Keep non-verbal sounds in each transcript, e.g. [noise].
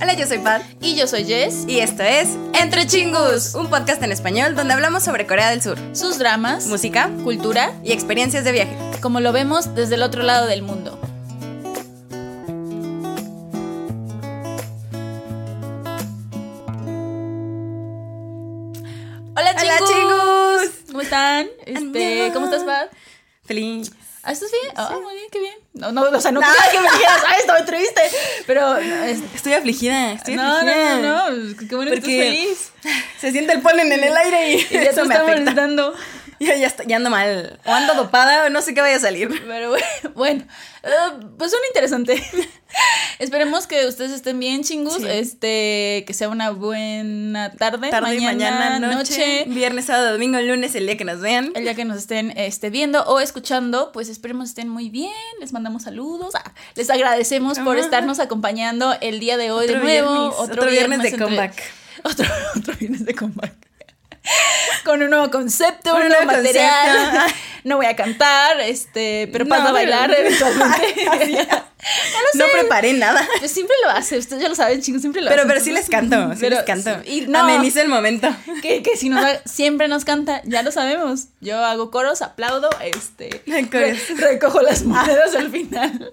Hola, yo soy Pat. Y yo soy Jess. Y esto es Entre Chingus, un podcast en español donde hablamos sobre Corea del Sur, sus dramas, música cultura y experiencias de viaje. como lo vemos desde el otro lado del mundo. Hola Hola, chingus. ¿Cómo están? Este. ¿cómo estás, Pat? Feliz. ¿Ah, ¿Estás bien? Ah, muy bien, qué bien. No, no, o sea, no, quería que me dijeras, ay, estoy triste. Pero, es- [laughs] Estoy afligida, estoy no, no, afligida. no, no, qué bueno que estás feliz. Se siente el polen en el aire y, [laughs] Y ya te eso me está afecta. molestando. [laughs] Ya, ya, está- ya ando mal. O ando dopada no sé qué vaya a salir. [laughs] Pero [laughs] bueno, eh, pues suena interesante. Esperemos que ustedes estén bien, chingus. Sí. Este, que sea una buena tarde, Tarde, mañana, mañana, noche, viernes, sábado, domingo, lunes, el día que nos vean. El día que nos estén este, viendo o escuchando, pues esperemos estén muy bien. Les mandamos saludos. Ah, les agradecemos por estarnos acompañando el día de hoy Otro de nuevo. viernes, otro viernes de entre- comeback. Otro, otro viernes de comeback. Con un nuevo concepto, Con un nuevo nuevo material. concepto. [laughs] No voy a cantar, este, pero No, para pero- bailar eventualmente. [laughs] [laughs] No preparé nada. Pues siempre lo hace, ustedes ya lo saben, chicos, siempre lo Pero, hacen. pero sí les canto, sí Pero- les canto. Y no, el momento. que, que si nos siempre nos canta, ya lo sabemos. Yo hago coros, aplaudo, este, re- recojo las monedas al final.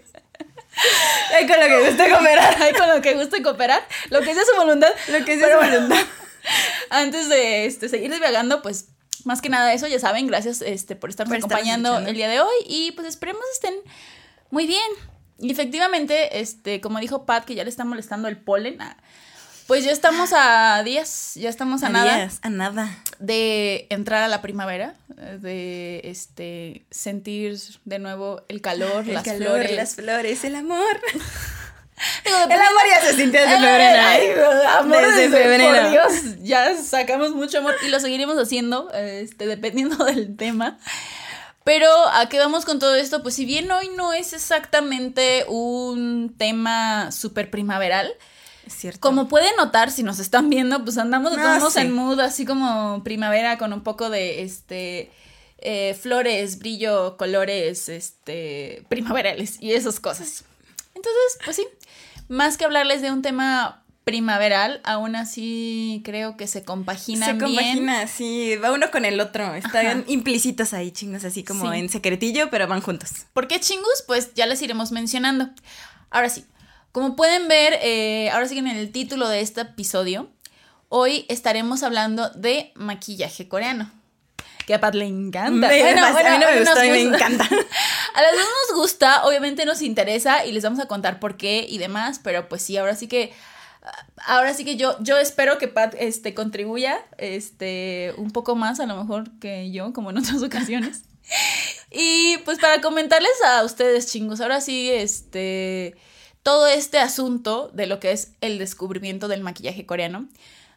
Ay, con lo que guste comer. Ay, con lo que guste cooperar, lo que sea su voluntad. Lo que sea Pero su voluntad. [laughs] Antes de este, seguir divagando, pues más que nada eso, ya saben, gracias este, por estarnos Por acompañando el día de hoy y pues esperemos estén muy bien. Y efectivamente, este, como dijo Pat, que ya le está molestando el polen, ah, pues ya estamos a días, ya estamos a, nada Adiós, a nada. de entrar a la primavera, de este sentir de nuevo el calor, El las calor, flores. las flores, el amor. [laughs] Digo, El amor ya se sintió desde febrero. ay, ¿eh? amor Desde desde febrero. Por Dios, ya sacamos mucho amor y lo seguiremos haciendo, este, dependiendo [laughs] del tema. Pero a qué vamos con todo esto, pues si bien hoy no es exactamente un tema súper primaveral, cierto. como pueden notar si nos están viendo, pues andamos No, todos modos sí. en mood así como primavera con un poco de este eh, flores, brillo, colores, este primaverales y esas cosas. Entonces, pues sí, más que hablarles de un tema primaveral, aún así creo que se compaginan Se bien. compagina, sí, va uno con el otro. Están Ajá. implícitos ahí, chingos, así como Sí. en secretillo, pero van juntos. ¿Por qué chingus? Pues ya les iremos mencionando. Ahora sí, como pueden ver, eh, ahora sí que en el título de este episodio, hoy estaremos hablando de maquillaje coreano. Que a Pat le encanta. Me- Bueno, a mí bueno, no me gusta, encanta. [laughs] [laughs] A las dos nos gusta, obviamente nos interesa y les vamos a contar por qué y demás, pero pues sí, ahora sí que ahora sí que yo yo espero que Pat este contribuya este un poco más a lo mejor que yo como en otras ocasiones. [laughs] Y pues para comentarles a ustedes chingos, ahora sí este todo este asunto de lo que es el descubrimiento del maquillaje coreano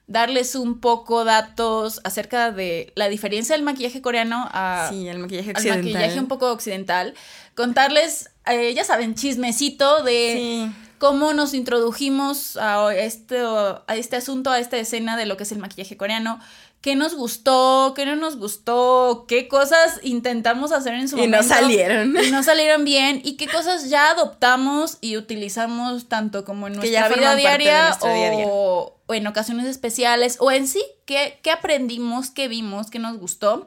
darles un poco datos acerca de la diferencia del maquillaje coreano a, Sí, el maquillaje al maquillaje un poco occidental, contarles, eh, ya saben, chismecito de Sí. cómo nos introdujimos a este, a este asunto, a esta escena de lo que es el maquillaje coreano, qué nos gustó, qué no nos gustó, qué cosas intentamos hacer en su Y no momento. salieron. Y no salieron bien, y qué cosas ya adoptamos y utilizamos tanto como en nuestra vida diaria, día día. o, o en ocasiones especiales, o en sí, qué, qué aprendimos, qué vimos, qué nos gustó.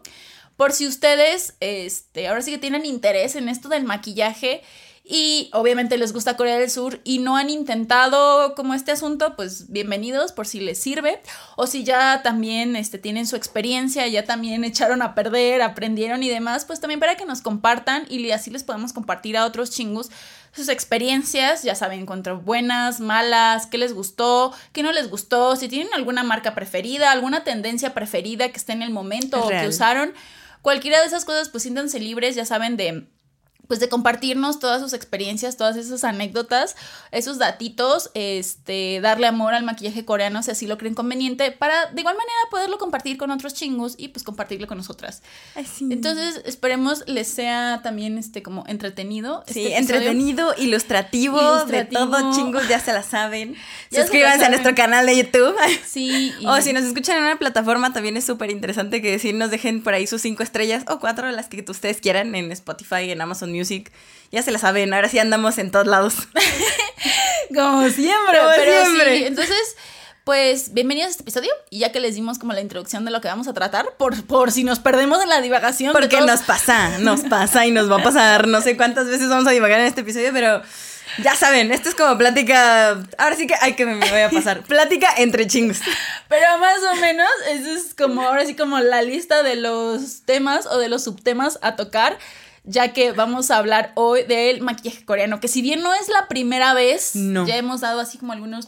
Por si ustedes, este, ahora sí que tienen interés en esto del maquillaje y obviamente les gusta Corea del Sur y no han intentado como este asunto, pues bienvenidos por si les sirve. O si ya también este, tienen su experiencia, ya también [laughs] echaron a perder, aprendieron y demás, pues también para que nos compartan y así les podemos compartir a otros chingus sus experiencias, ya saben, contra buenas, malas, qué les gustó, qué no les gustó, si tienen alguna marca preferida, alguna tendencia preferida que esté en el momento o que usaron, cualquiera de esas cosas, pues siéntanse libres, ya saben, de pues de compartirnos todas sus experiencias, todas esas anécdotas, esos datitos, este, darle amor al maquillaje coreano si así lo creen conveniente, para de igual manera poderlo compartir con otros chingos y pues compartirlo con nosotras. Sí. Entonces, esperemos les sea también este como entretenido. Sí, este episodio. entretenido, ilustrativo, Ilustrativo. de todo, chingos, ya se la saben. [laughs] Ya se la Suscríbanse a nuestro canal de YouTube. [laughs] Sí. y- O si nos escuchan en una plataforma, también es súper interesante que sí nos dejen por ahí sus cinco estrellas o cuatro, las que ustedes quieran, en Spotify, en Amazon Music. Ya se la saben, ahora sí andamos en todos lados. [laughs] Como siempre, Como pero siempre. sí. Entonces, pues bienvenidos a este episodio. Y ya que les dimos como la introducción de lo que vamos a tratar, por, por si nos perdemos en la divagación. Porque todos- nos pasa, nos pasa y nos va a pasar. No sé cuántas veces vamos a divagar en este episodio, pero ya saben, esto es como plática. Ahora sí que hay que me voy a pasar. Plática entre chingos. Pero más o menos, eso es como ahora sí como la lista de los temas o de los subtemas a tocar. Ya que vamos a hablar hoy del maquillaje coreano, que si bien no es la primera vez, No. ya hemos dado así como algunos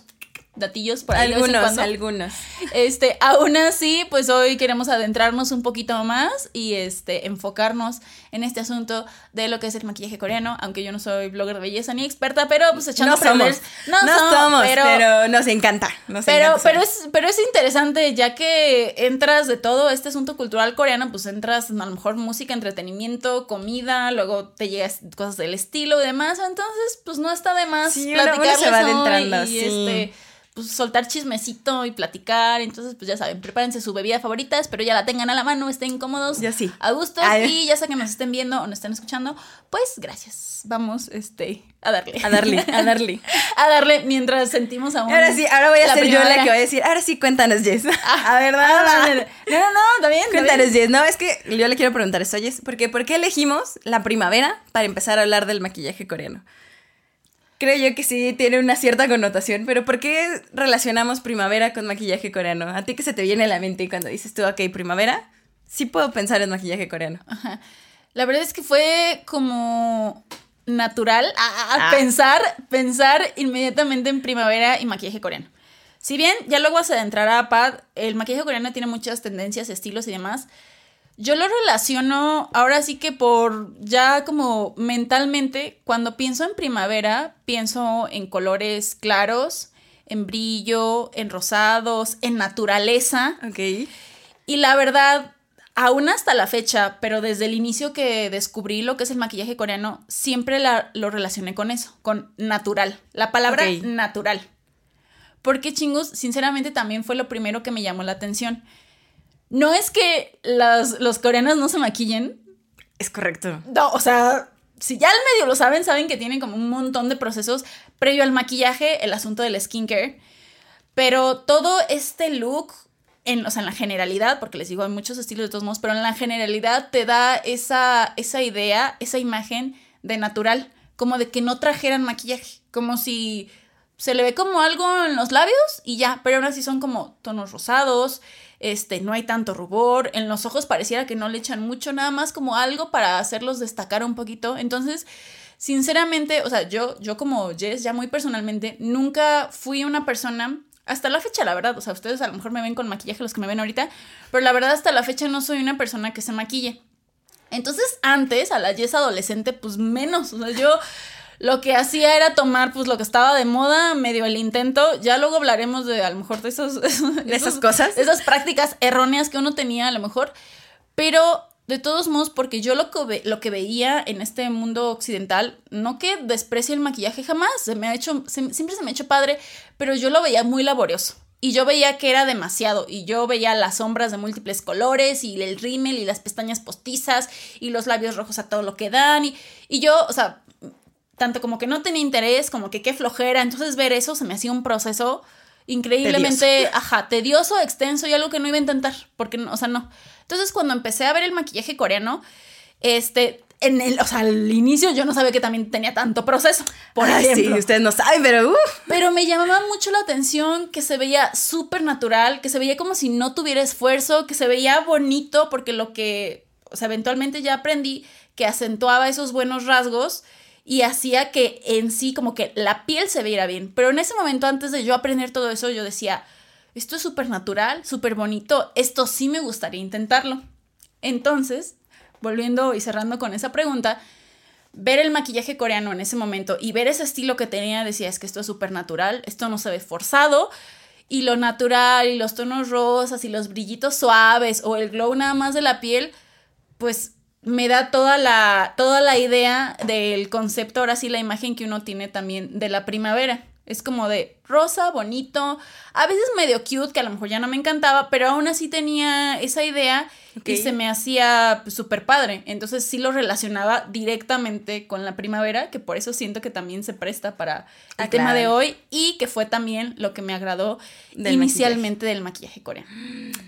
datillos por ahí de vez en Algunos, cuando. algunos. Este, aún así, pues hoy queremos adentrarnos un poquito más y este, enfocarnos en este asunto de lo que es el maquillaje coreano, aunque yo no soy blogger de belleza ni experta, pero pues echando No somos. No, No, somos, somos, pero, pero, nos encanta. Nos pero, encanta pero, es, pero es interesante, ya que entras de todo este asunto cultural coreano, pues entras en a lo mejor música, entretenimiento, comida, luego te llegas cosas del estilo y demás, entonces pues no está de más Sí, uno se va hoy y sí. este pues soltar chismecito y platicar, entonces pues ya saben, prepárense su bebida favorita, espero ya la tengan a la mano, estén cómodos, Yo sí. a gusto y ya sea que nos estén viendo o nos estén escuchando, pues gracias, vamos este a darle. A darle, a darle. [laughs] a darle mientras sentimos aún Ahora sí, ahora voy a ser yo la que va a decir. Ahora sí, cuéntanos, Jess. [laughs] a ver, Ah, dale. no, no, no, bien. Cuéntanos, Jess. No, es que yo le quiero preguntar esto, Jess. ¿por qué, ¿Por qué elegimos la primavera para empezar a hablar del maquillaje coreano? Creo yo que sí tiene una cierta connotación, pero ¿por qué relacionamos primavera con maquillaje coreano? ¿A ti qué se te viene a la mente cuando dices tú, ok, primavera? Sí puedo pensar en maquillaje coreano. Ajá. La verdad es que fue como natural a, a Ah. pensar, pensar inmediatamente en primavera y maquillaje coreano. Si bien ya luego se adentrará Pat, el maquillaje coreano tiene muchas tendencias, estilos y demás. Yo lo relaciono ahora sí que por ya como mentalmente, cuando pienso en primavera, pienso en colores claros, en brillo, en rosados, en naturaleza. Ok. Y la verdad, aún hasta la fecha, pero desde el inicio que descubrí lo que es el maquillaje coreano, siempre la- lo relacioné con eso, con natural. La palabra natural. Porque chingos, sinceramente también fue lo primero que me llamó la atención. No es que las, los coreanos no se maquillen. Es correcto. No, o sea, si ya al medio lo saben, saben que tienen como un montón de procesos previo al maquillaje, el asunto del skincare. Pero todo este look, en, o sea, en la generalidad, porque les digo, hay muchos estilos de todos modos, pero en la generalidad te da esa, esa idea, esa imagen de natural, como de que no trajeran maquillaje, como si se le ve como algo en los labios y ya, pero aún así son como tonos rosados, este, no hay tanto rubor, en los ojos pareciera que no le echan mucho, nada más como algo para hacerlos destacar un poquito. Entonces, sinceramente, o sea, yo, yo como Jess, ya muy personalmente, nunca fui una persona, hasta la fecha, la verdad, o sea, ustedes a lo mejor me ven con maquillaje los que me ven ahorita, pero la verdad hasta la fecha no soy una persona que se maquille. Entonces, antes, a la Jess adolescente, pues menos, o sea, yo lo que hacía era tomar pues lo que estaba de moda, medio el intento. Ya luego hablaremos de a lo mejor de esos, [laughs] ¿De esas cosas? esas prácticas erróneas que uno tenía a lo mejor. Pero de todos modos, porque yo lo que, ve- lo que veía en este mundo occidental, no que desprecie el maquillaje jamás, se me ha hecho, se- siempre se me ha hecho padre, pero yo lo veía muy laborioso. Y yo veía que era demasiado. Y yo veía las sombras de múltiples colores y el rímel y las pestañas postizas y los labios rojos a todo lo que dan. Y, y yo, o sea, tanto como que no tenía interés, como que qué flojera. Entonces ver eso se me hacía un proceso increíblemente, ajá, tedioso, extenso y algo que no iba a intentar, porque, o sea, no. Entonces cuando empecé a ver el maquillaje coreano, este, en el, o sea, al inicio yo no sabía que también tenía tanto proceso, por Ay, ejemplo. Sí, ustedes no saben, pero uh, Pero me llamaba mucho la atención que se veía súper natural, que se veía como si no tuviera esfuerzo, que se veía bonito, porque lo que, o sea, eventualmente ya aprendí que acentuaba esos buenos rasgos y hacía que en sí como que la piel se viera bien. Pero en ese momento, antes de yo aprender todo eso, yo decía, esto es súper natural, súper bonito, esto sí me gustaría intentarlo. Entonces, volviendo y cerrando con esa pregunta, ver el maquillaje coreano en ese momento y ver ese estilo que tenía, decía, es que esto es súper natural, esto no se ve forzado. Y lo natural y los tonos rosas y los brillitos suaves o el glow nada más de la piel, pues me da toda la, toda la idea del concepto, ahora sí la imagen que uno tiene también de la primavera. Es como de rosa, bonito, a veces medio cute, que a lo mejor ya no me encantaba, pero aún así tenía esa idea y se me hacía pues, súper padre. Entonces sí lo relacionaba directamente con la primavera, que por eso siento que también se presta para el Ah, tema de hoy y que fue también lo que me agradó Del inicialmente del maquillaje coreano. [gasps]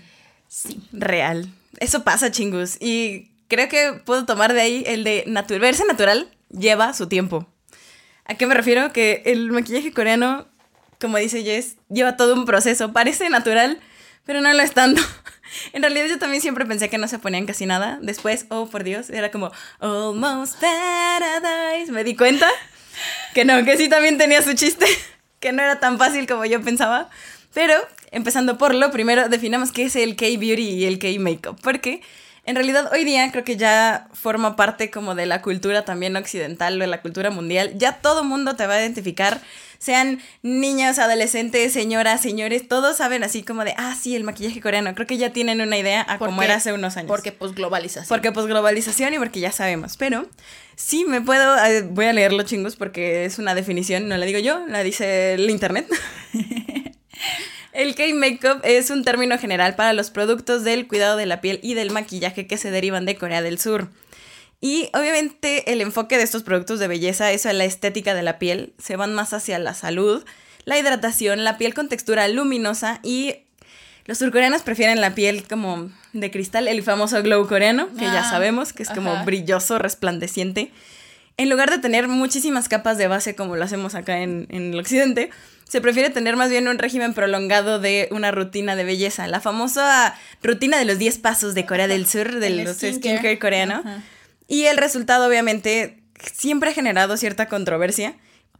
Sí. Real. Eso pasa, chingus. Y creo que puedo tomar de ahí el de natu- verse natural lleva su tiempo. ¿A qué me refiero? Que el maquillaje coreano, como dice Jess, lleva todo un proceso. Parece natural, pero no lo es tanto. [laughs] En realidad yo también siempre pensé que no se ponían casi nada. Después, oh por Dios, era como Almost Paradise. Me di cuenta que no, que sí también tenía su chiste, [laughs] que no era tan fácil como yo pensaba. Pero, empezando por lo primero, definamos qué es el K-Beauty y el K-Makeup. Porque en realidad hoy día creo que ya forma parte como de la cultura también occidental o de la cultura mundial. Ya todo mundo te va a identificar, sean niños, adolescentes, señoras, señores, todos saben así como de, ah, sí, el maquillaje coreano. Creo que ya tienen una idea a Porque- era hace unos años. Porque pues globalización. Porque pues globalización y porque ya sabemos. Pero sí me puedo, eh, voy a leerlo chingos porque es una definición, no la digo yo, la dice el internet. [laughs] El K-Makeup es un término general para los productos del cuidado de la piel y del maquillaje que se derivan de Corea del Sur. Y obviamente el enfoque de estos productos de belleza es a la estética de la piel, se van más hacia la salud, la hidratación, la piel con textura luminosa y los surcoreanos prefieren la piel como de cristal, el famoso glow coreano, que ya Ah, sabemos que es como ajá. brilloso, resplandeciente. En lugar de tener muchísimas capas de base como lo hacemos acá en, en el occidente, se prefiere tener más bien un régimen prolongado de una rutina de belleza, la famosa rutina de los 10 pasos de Corea del Sur, de El los skincare. skincare coreano. Y el resultado, obviamente, siempre ha generado cierta controversia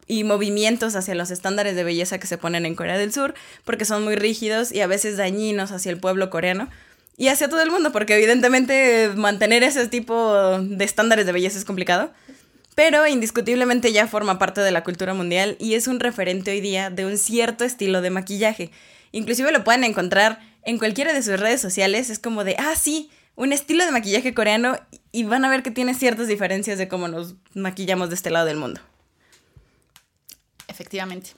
y movimientos hacia los estándares de belleza que se ponen en Corea del Sur, porque son muy rígidos y a veces dañinos hacia el pueblo coreano y hacia todo el mundo, porque evidentemente mantener ese tipo de estándares de belleza es complicado. Pero indiscutiblemente ya forma parte de la cultura mundial y es un referente hoy día de un cierto estilo de maquillaje. Inclusive lo pueden encontrar en cualquiera de sus redes sociales. Es como de, ah, sí, un estilo de maquillaje coreano y van a ver que tiene ciertas diferencias de cómo nos maquillamos de este lado del mundo. Efectivamente.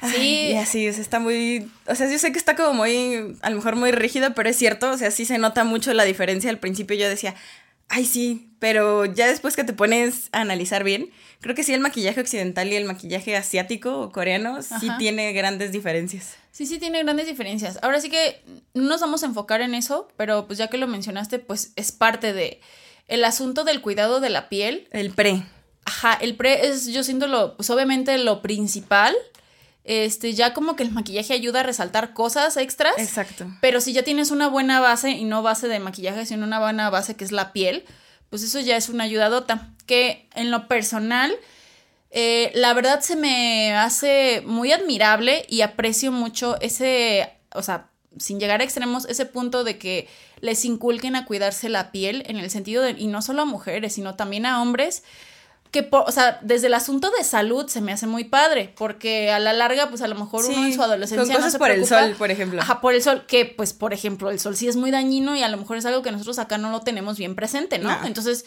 Ay, Sí. y así, o sea, está muy... O sea, yo sé que está como muy, a lo mejor muy rígido, pero es cierto, o sea, sí se nota mucho la diferencia. Al principio yo decía, ay, sí, pero ya después que te pones a analizar bien, creo que sí el maquillaje occidental y el maquillaje asiático o coreano sí tiene grandes diferencias. Sí, sí, tiene grandes diferencias. Ahora sí que no nos vamos a enfocar en eso, pero pues ya que lo mencionaste, pues es parte de el asunto del cuidado de la piel. El pre. Ajá, el pre es, yo siento lo, pues obviamente lo principal. Este, ya como que el maquillaje ayuda a resaltar cosas extras. Exacto. Pero si ya tienes una buena base, y no base de maquillaje, sino una buena base que es la piel, pues eso ya es una ayudadota. Que en lo personal, eh, la verdad se me hace muy admirable y aprecio mucho ese, o sea, sin llegar a extremos, ese punto de que les inculquen a cuidarse la piel en el sentido de, y no solo a mujeres, sino también a hombres, que, por, o sea, desde el asunto de salud se me hace muy padre, porque a la larga, pues a lo mejor uno en su adolescencia Con no cosas se por el sol, por ejemplo. Ajá, por el sol, que pues por ejemplo el sol sí es muy dañino y a lo mejor es algo que nosotros acá no lo tenemos bien presente, ¿no? No. Entonces,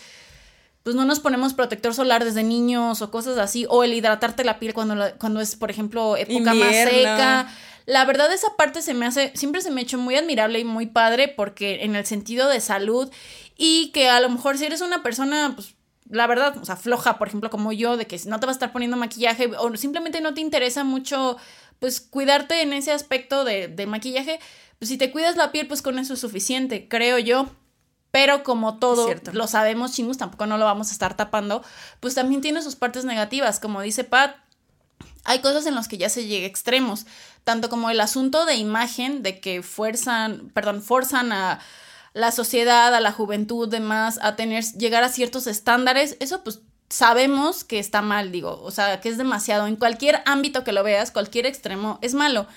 pues no nos ponemos protector solar desde niños o cosas así, o el hidratarte la piel cuando, la- cuando es, por ejemplo, época más seca. La verdad esa parte se me hace, siempre se me ha hecho muy admirable y muy padre porque en el sentido de salud y que a lo mejor si eres una persona, pues la verdad, o sea, floja, por ejemplo, como yo, de que no te vas a estar poniendo maquillaje o simplemente no te interesa mucho, pues cuidarte en ese aspecto de, de maquillaje, pues si te cuidas la piel, pues con eso es suficiente, creo yo. Pero como todo lo sabemos, chingus, tampoco no lo vamos a estar tapando, pues también tiene sus partes negativas, como dice Pat, hay cosas en las que ya se llega a extremos, tanto como el asunto de imagen, de que fuerzan, perdón, forzan a la sociedad, a la juventud, demás, a tener, llegar a ciertos estándares, eso pues sabemos que está mal, digo, o sea, que es demasiado, en cualquier ámbito que lo veas, cualquier extremo es malo.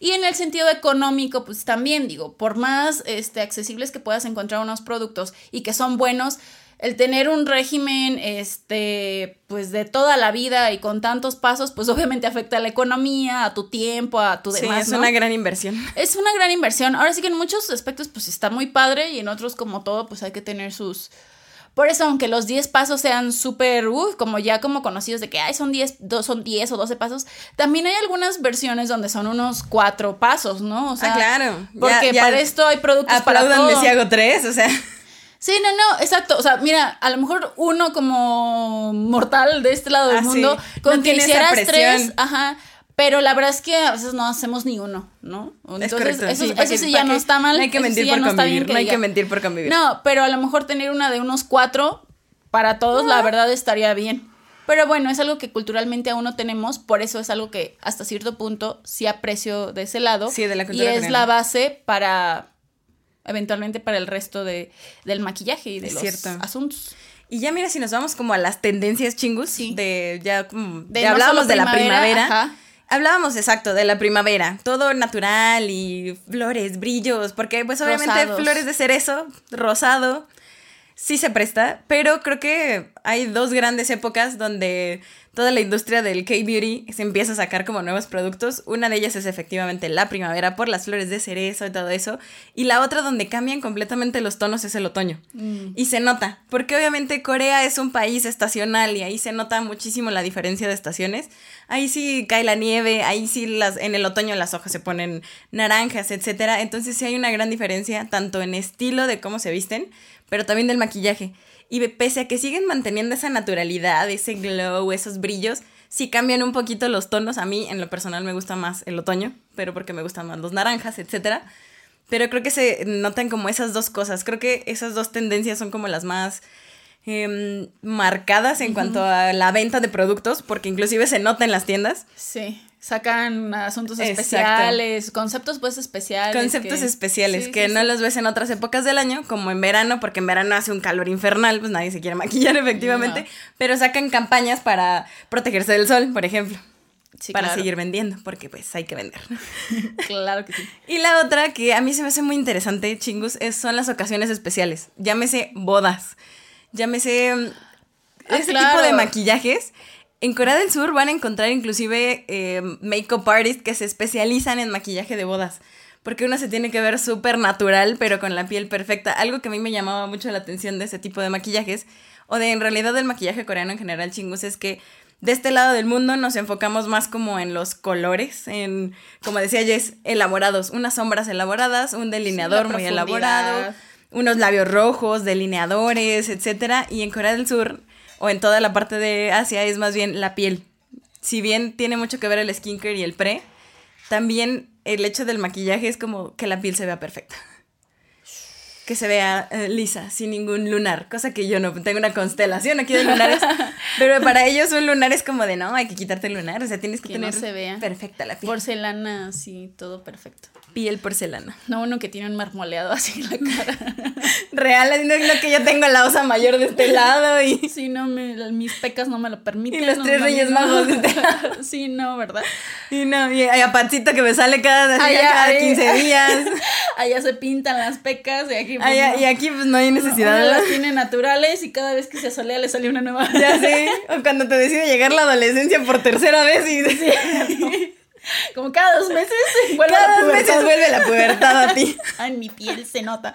Y en el sentido económico, pues también digo, por más este, accesibles que puedas encontrar unos productos y que son buenos, el tener un régimen, este, pues de toda la vida y con tantos pasos, pues obviamente afecta a la economía, a tu tiempo, a tu Sí, demás, es ¿no? una gran inversión. [laughs] Es una gran inversión. Ahora sí que en muchos aspectos, pues está muy padre y en otros, como todo, pues hay que tener sus Por eso, aunque los 10 pasos sean súper, uff, como ya como conocidos de que ay, son 10, son 10 o 12 pasos, también hay algunas versiones donde son unos 4 pasos, ¿no? O sea, ah, claro. Porque para esto hay productos para todo. si hago 3, o sea. Sí, no, no, exacto. O sea, mira, a lo mejor uno como mortal de este lado del Ah, mundo, sí. con No que tiene esa hicieras tres, ajá. Pero la verdad es que a veces no hacemos ni uno, ¿no? Entonces, eso, sí, ¿para eso qué- sí ya no está mal. No hay que sí mentir ya por no convivir, no hay que mentir por convivir. No, pero a lo mejor tener una de unos cuatro para todos, la verdad estaría bien. Pero bueno, es algo que culturalmente aún no tenemos, por eso es algo que hasta cierto punto sí aprecio de ese lado. Sí, de la Y cultura es coreana. la base para, eventualmente, para el resto de, del maquillaje y de Es los cierto. asuntos. Y ya mira, si nos vamos como a las tendencias chingus, Sí. de ya como, De ya no hablábamos solo de la primavera, primavera. ajá. Hablábamos exacto de la primavera, todo natural y flores, brillos, porque pues obviamente Rosados. flores de cerezo, rosado, sí se presta, pero creo que hay dos grandes épocas donde toda la industria del K-Beauty se empieza a sacar como nuevos productos. Una de ellas es efectivamente la primavera por las flores de cerezo y todo eso, y la otra donde cambian completamente los tonos es el otoño. Y se nota, porque obviamente Corea es un país estacional y ahí se nota muchísimo la diferencia de estaciones. Ahí sí cae la nieve, ahí sí las, en el otoño las hojas se ponen naranjas, etcétera. Entonces sí hay una gran diferencia tanto en estilo de cómo se visten, pero también del maquillaje. Y pese a que siguen manteniendo esa naturalidad, ese glow, esos brillos, sí cambian un poquito los tonos. A mí, en lo personal, me gusta más el otoño, pero porque me gustan más los naranjas, etcétera. Pero creo que se notan como esas dos cosas. Creo que esas dos tendencias son como las más em, marcadas en cuanto a la venta de productos, porque inclusive se nota en las tiendas. Sí, sacan asuntos Exacto. especiales, conceptos pues especiales. Conceptos que- especiales Sí, que sí, no sí. los ves en otras épocas del año, como en verano, porque en verano hace un calor infernal, pues nadie se quiere maquillar [laughs] efectivamente, No. pero sacan campañas para protegerse del sol, por ejemplo, Sí, para claro. seguir vendiendo, porque pues hay que vender. [laughs] Claro que sí. Y la otra que a mí se me hace muy interesante, chingus, es, son las ocasiones especiales. Llámese bodas, llámese Ah, ese claro. tipo de maquillajes. En Corea del Sur van a encontrar inclusive eh, make-up artists que se especializan en maquillaje de bodas. Porque uno se tiene que ver súper natural, pero con la piel perfecta. Algo que a mí me llamaba mucho la atención de ese tipo de maquillajes, o de en realidad del maquillaje coreano en general, chingus, es que de este lado del mundo nos enfocamos más como en los colores, en, como decía Jess, elaborados. Unas sombras elaboradas, un delineador muy elaborado, unos labios rojos, delineadores, etcétera. Y en Corea del Sur, o en toda la parte de Asia, es más bien la piel. Si bien tiene mucho que ver el skincare y el pre, también el hecho del maquillaje es como que la piel se vea perfecta. Que se vea eh, lisa, sin ningún lunar. Cosa que yo no tengo una constelación aquí de lunares. [laughs] pero para ellos un lunar es como de no, hay que quitarte el lunar. O sea, tienes que, Que no tener se vea. perfecta la piel. Porcelana, así, todo perfecto. Piel porcelana. No uno que tiene un marmoleado así en la [laughs] cara. Real, es lo que yo tengo la osa mayor de este lado y. [laughs] Sí, no, me- mis pecas no me lo permiten. Y los no, tres no, reyes no. magos de este [laughs] Sí, no, ¿verdad? Y no, y a Pancito que me sale cada, Ay, cada ay. 15 días. Allá se pintan las pecas y aquí, pues, no. y aquí pues no hay necesidad. Las tiene naturales y cada vez que se solea le sale una nueva. Ya sé. O cuando te decide llegar la adolescencia por tercera vez y Como cada dos meses vuelve cada la dos meses pubertad. vuelve la pubertad a ti. [laughs] Ay, mi piel se nota.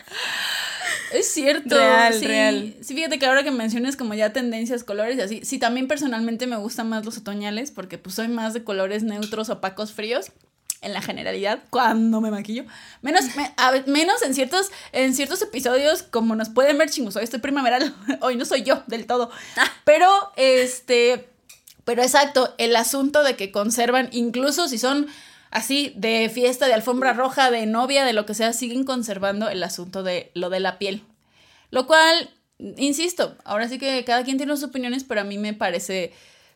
Es cierto. Real, sí. real. Sí, fíjate que ahora que mencionas como ya tendencias, colores y así, sí, también personalmente me gustan más los otoñales porque pues soy más de colores neutros, opacos, fríos. En la generalidad, cuando me maquillo. Menos, me- a menos en ciertos, en ciertos episodios, como nos pueden ver, chingos, hoy estoy primaveral, [laughs] hoy no soy yo del todo. Pero, este, pero exacto, el asunto de que conservan, incluso si son así de fiesta, de alfombra roja, de novia, de lo que sea, siguen conservando el asunto de lo de la piel. Lo cual, insisto, ahora sí que cada quien tiene sus opiniones, pero a mí me parece,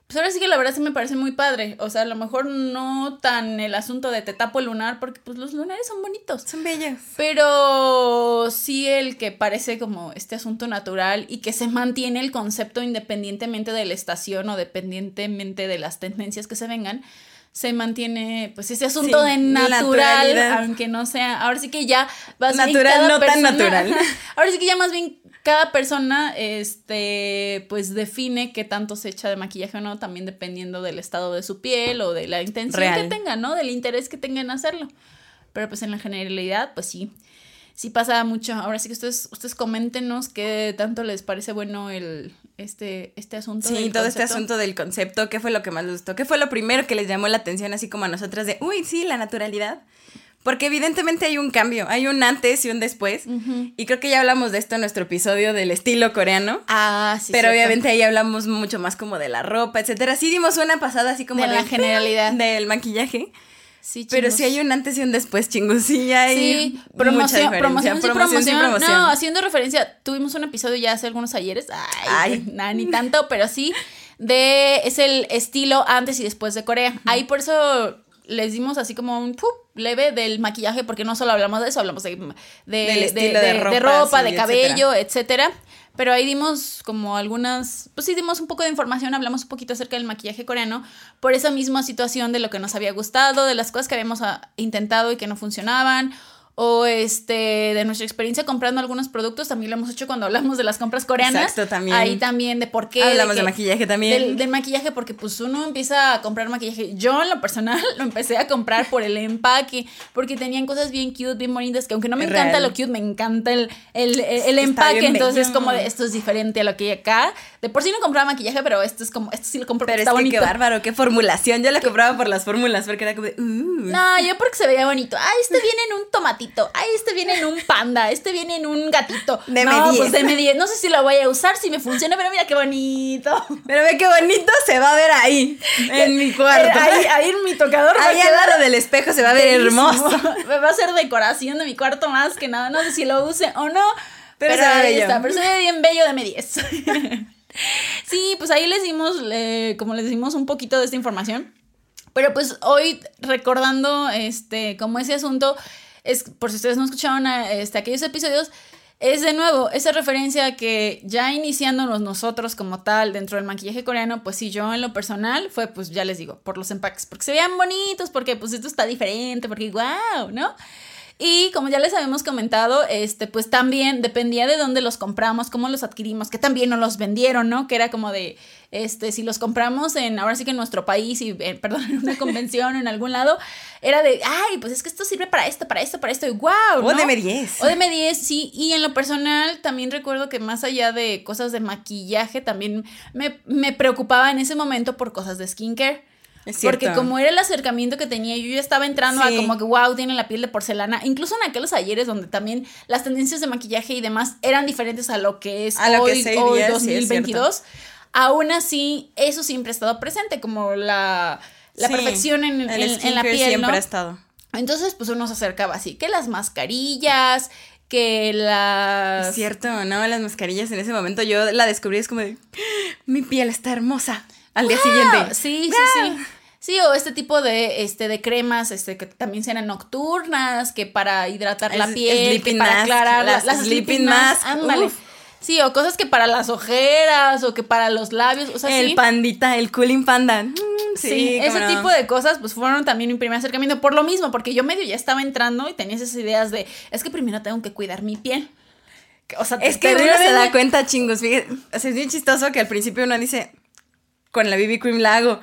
pues ahora sí que la verdad sí me parece muy padre. O sea, a lo mejor no tan el asunto de te tapo el lunar, porque pues los lunares son bonitos. Son bellas. Pero sí el que parece como este asunto natural y que se mantiene el concepto independientemente de la estación o dependientemente de las tendencias que se vengan, se mantiene pues ese asunto Sí, de natural, naturalidad. aunque no sea, ahora sí que ya más bien Natural, cada no tan persona- natural. [laughs] Ahora sí que ya más bien cada persona este pues define qué tanto se echa de maquillaje o no, también dependiendo del estado de su piel o de la intención Real. que tenga, ¿no? Del interés que tenga en hacerlo. Pero pues en la generalidad, pues sí. sí pasa mucho. Ahora sí que ustedes, ustedes coméntenos qué tanto les parece bueno el, este, este asunto. Sí, todo este asunto del concepto, qué fue lo que más les gustó, qué fue lo primero que les llamó la atención, así como a nosotras de, uy, sí, la naturalidad. Porque evidentemente hay un cambio, hay un antes y un después. Y creo que ya hablamos de esto en nuestro episodio del estilo coreano. Ah, sí. Pero obviamente ahí hablamos mucho más como de la ropa, etcétera. Sí dimos una pasada así como de la generalidad del maquillaje. Sí, Pero sí hay un antes y un después, chingos. Sí hay sí, promoción, promoción, promoción, sí, promoción, No, haciendo referencia, tuvimos un episodio ya hace algunos ayeres. Ay, Nada, ni tanto, pero sí. De, es el estilo antes y después de Corea. Ahí por eso les dimos así como un leve del maquillaje, porque no solo hablamos de eso, hablamos de, de, de, ropa, de, cabello, etcétera. Pero ahí dimos como algunas, pues sí, dimos un poco de información, hablamos un poquito acerca del maquillaje coreano, por esa misma situación de lo que nos había gustado, de las cosas que habíamos ah, intentado y que no funcionaban, o este de nuestra experiencia comprando algunos productos, también lo hemos hecho cuando hablamos de las compras coreanas. Exacto, también. Ahí también de por qué. Hablamos de, maquillaje también. Del, maquillaje, porque pues uno empieza a comprar maquillaje. Yo en lo personal [laughs] lo empecé a comprar por el empaque, porque tenían cosas bien cute, bien bonitas, que aunque no me encanta lo cute, me encanta el, el, el, empaque. Entonces es como de esto es diferente a lo que hay acá. De por sí no compraba maquillaje, pero esto es como, esto sí lo compro pero está bonito. Qué bárbaro, qué formulación. Yo lo compraba por las fórmulas, porque era como de, uh. No, yo porque se veía bonito. Ay, este [laughs] viene en un tomatito Ay, este viene en un panda, este viene en un gatito. De no, pues de 10 No sé si lo voy a usar, si me funciona, pero mira qué bonito. Pero ve qué bonito se va a ver ahí, en mi cuarto. Ahí, ahí en mi tocador. Ahí al lado del espejo se va a ver hermoso. [laughs] Va a hacer decoración de mi cuarto más que nada. No sé si lo use o no. Pero, ahí está, pero se ve bien bello de 10 [laughs] sí, pues ahí les dimos, como les dimos un poquito de esta información. Pero pues hoy recordando este como ese asunto es por si ustedes no escucharon este, aquellos episodios es de nuevo esa referencia que ya iniciándonos nosotros como tal dentro del maquillaje coreano, pues sí, yo en lo personal fue, pues ya les digo, por los empaques, porque se veían bonitos, porque pues esto está diferente, porque wow, ¿no? Y como ya les habíamos comentado, este, pues también dependía de dónde los compramos, cómo los adquirimos, que también nos los vendieron, ¿no? Que era como de, este, si los compramos en, ahora sí que en nuestro país, y, eh, [laughs] perdón, en una convención o en algún lado, era de, ay, pues es que esto sirve para esto, para esto, para esto, y wow. ¿no? O de M10. O de M10, sí. Y en lo personal también recuerdo que más allá de cosas de maquillaje, también me, me preocupaba en ese momento por cosas de skincare. Porque como era el acercamiento que tenía, yo ya estaba entrando a como que, wow, tiene la piel de porcelana. Incluso en aquellos ayeres donde también las tendencias de maquillaje y demás eran diferentes a lo que es hoy, hoy 2022. aún así, eso siempre ha estado presente, como la, perfección en, la piel. Siempre ha estado. Entonces, pues uno se acercaba así, que las mascarillas, que las... Es cierto, no, las mascarillas en ese momento yo la descubrí, es como de, mi piel está hermosa al día siguiente. Sí, sí, sí. Sí, o este tipo de, este, de cremas, este, que también sean nocturnas, que para hidratar la piel, para aclarar las, las sleeping mask. Sí, o cosas que para las ojeras, o que para los labios, o sea, El pandita, el cooling panda. Mm, sí, ese tipo de cosas, pues fueron también mi primer acercamiento, por lo mismo, porque yo medio ya estaba entrando y tenía esas ideas de, es que primero tengo que cuidar mi piel. O sea, es que uno se da cuenta, chingos, fíjate, es bien chistoso que al principio uno dice, con la BB cream la hago,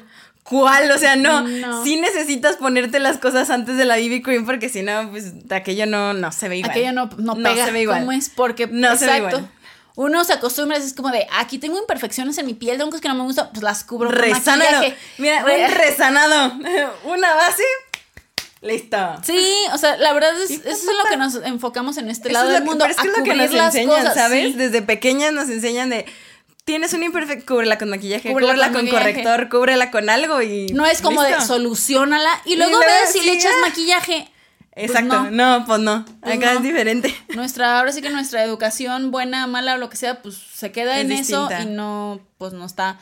¿Cuál? O sea, no, Sí necesitas ponerte las cosas antes de la BB cream porque si no, pues aquello no, no se ve igual. Aquello no, no, pega. se ve igual. ¿Cómo es? Porque, no exacto. Se ve igual. Uno se acostumbra, es como de, aquí tengo imperfecciones en mi piel, cosas que no me gustan, pues las cubro Resánalo. Mira, un resanado. [laughs] Una base, Listo. Sí, o sea, la verdad es, eso es lo que nos enfocamos en este lado del mundo. Pero es, que es lo que nos enseñan, ¿sabes? Desde pequeñas nos enseñan de tienes un imperfecto, cúbrela con maquillaje, cúbrela, con, corrector, cúbrela con algo y. No es como de solucionala y luego, ves si le echas maquillaje. Pues Exacto, no. pues no, pues acá es diferente. Nuestra, ahora sí que nuestra educación, buena, mala o lo que sea, pues se queda en eso y no, pues no está,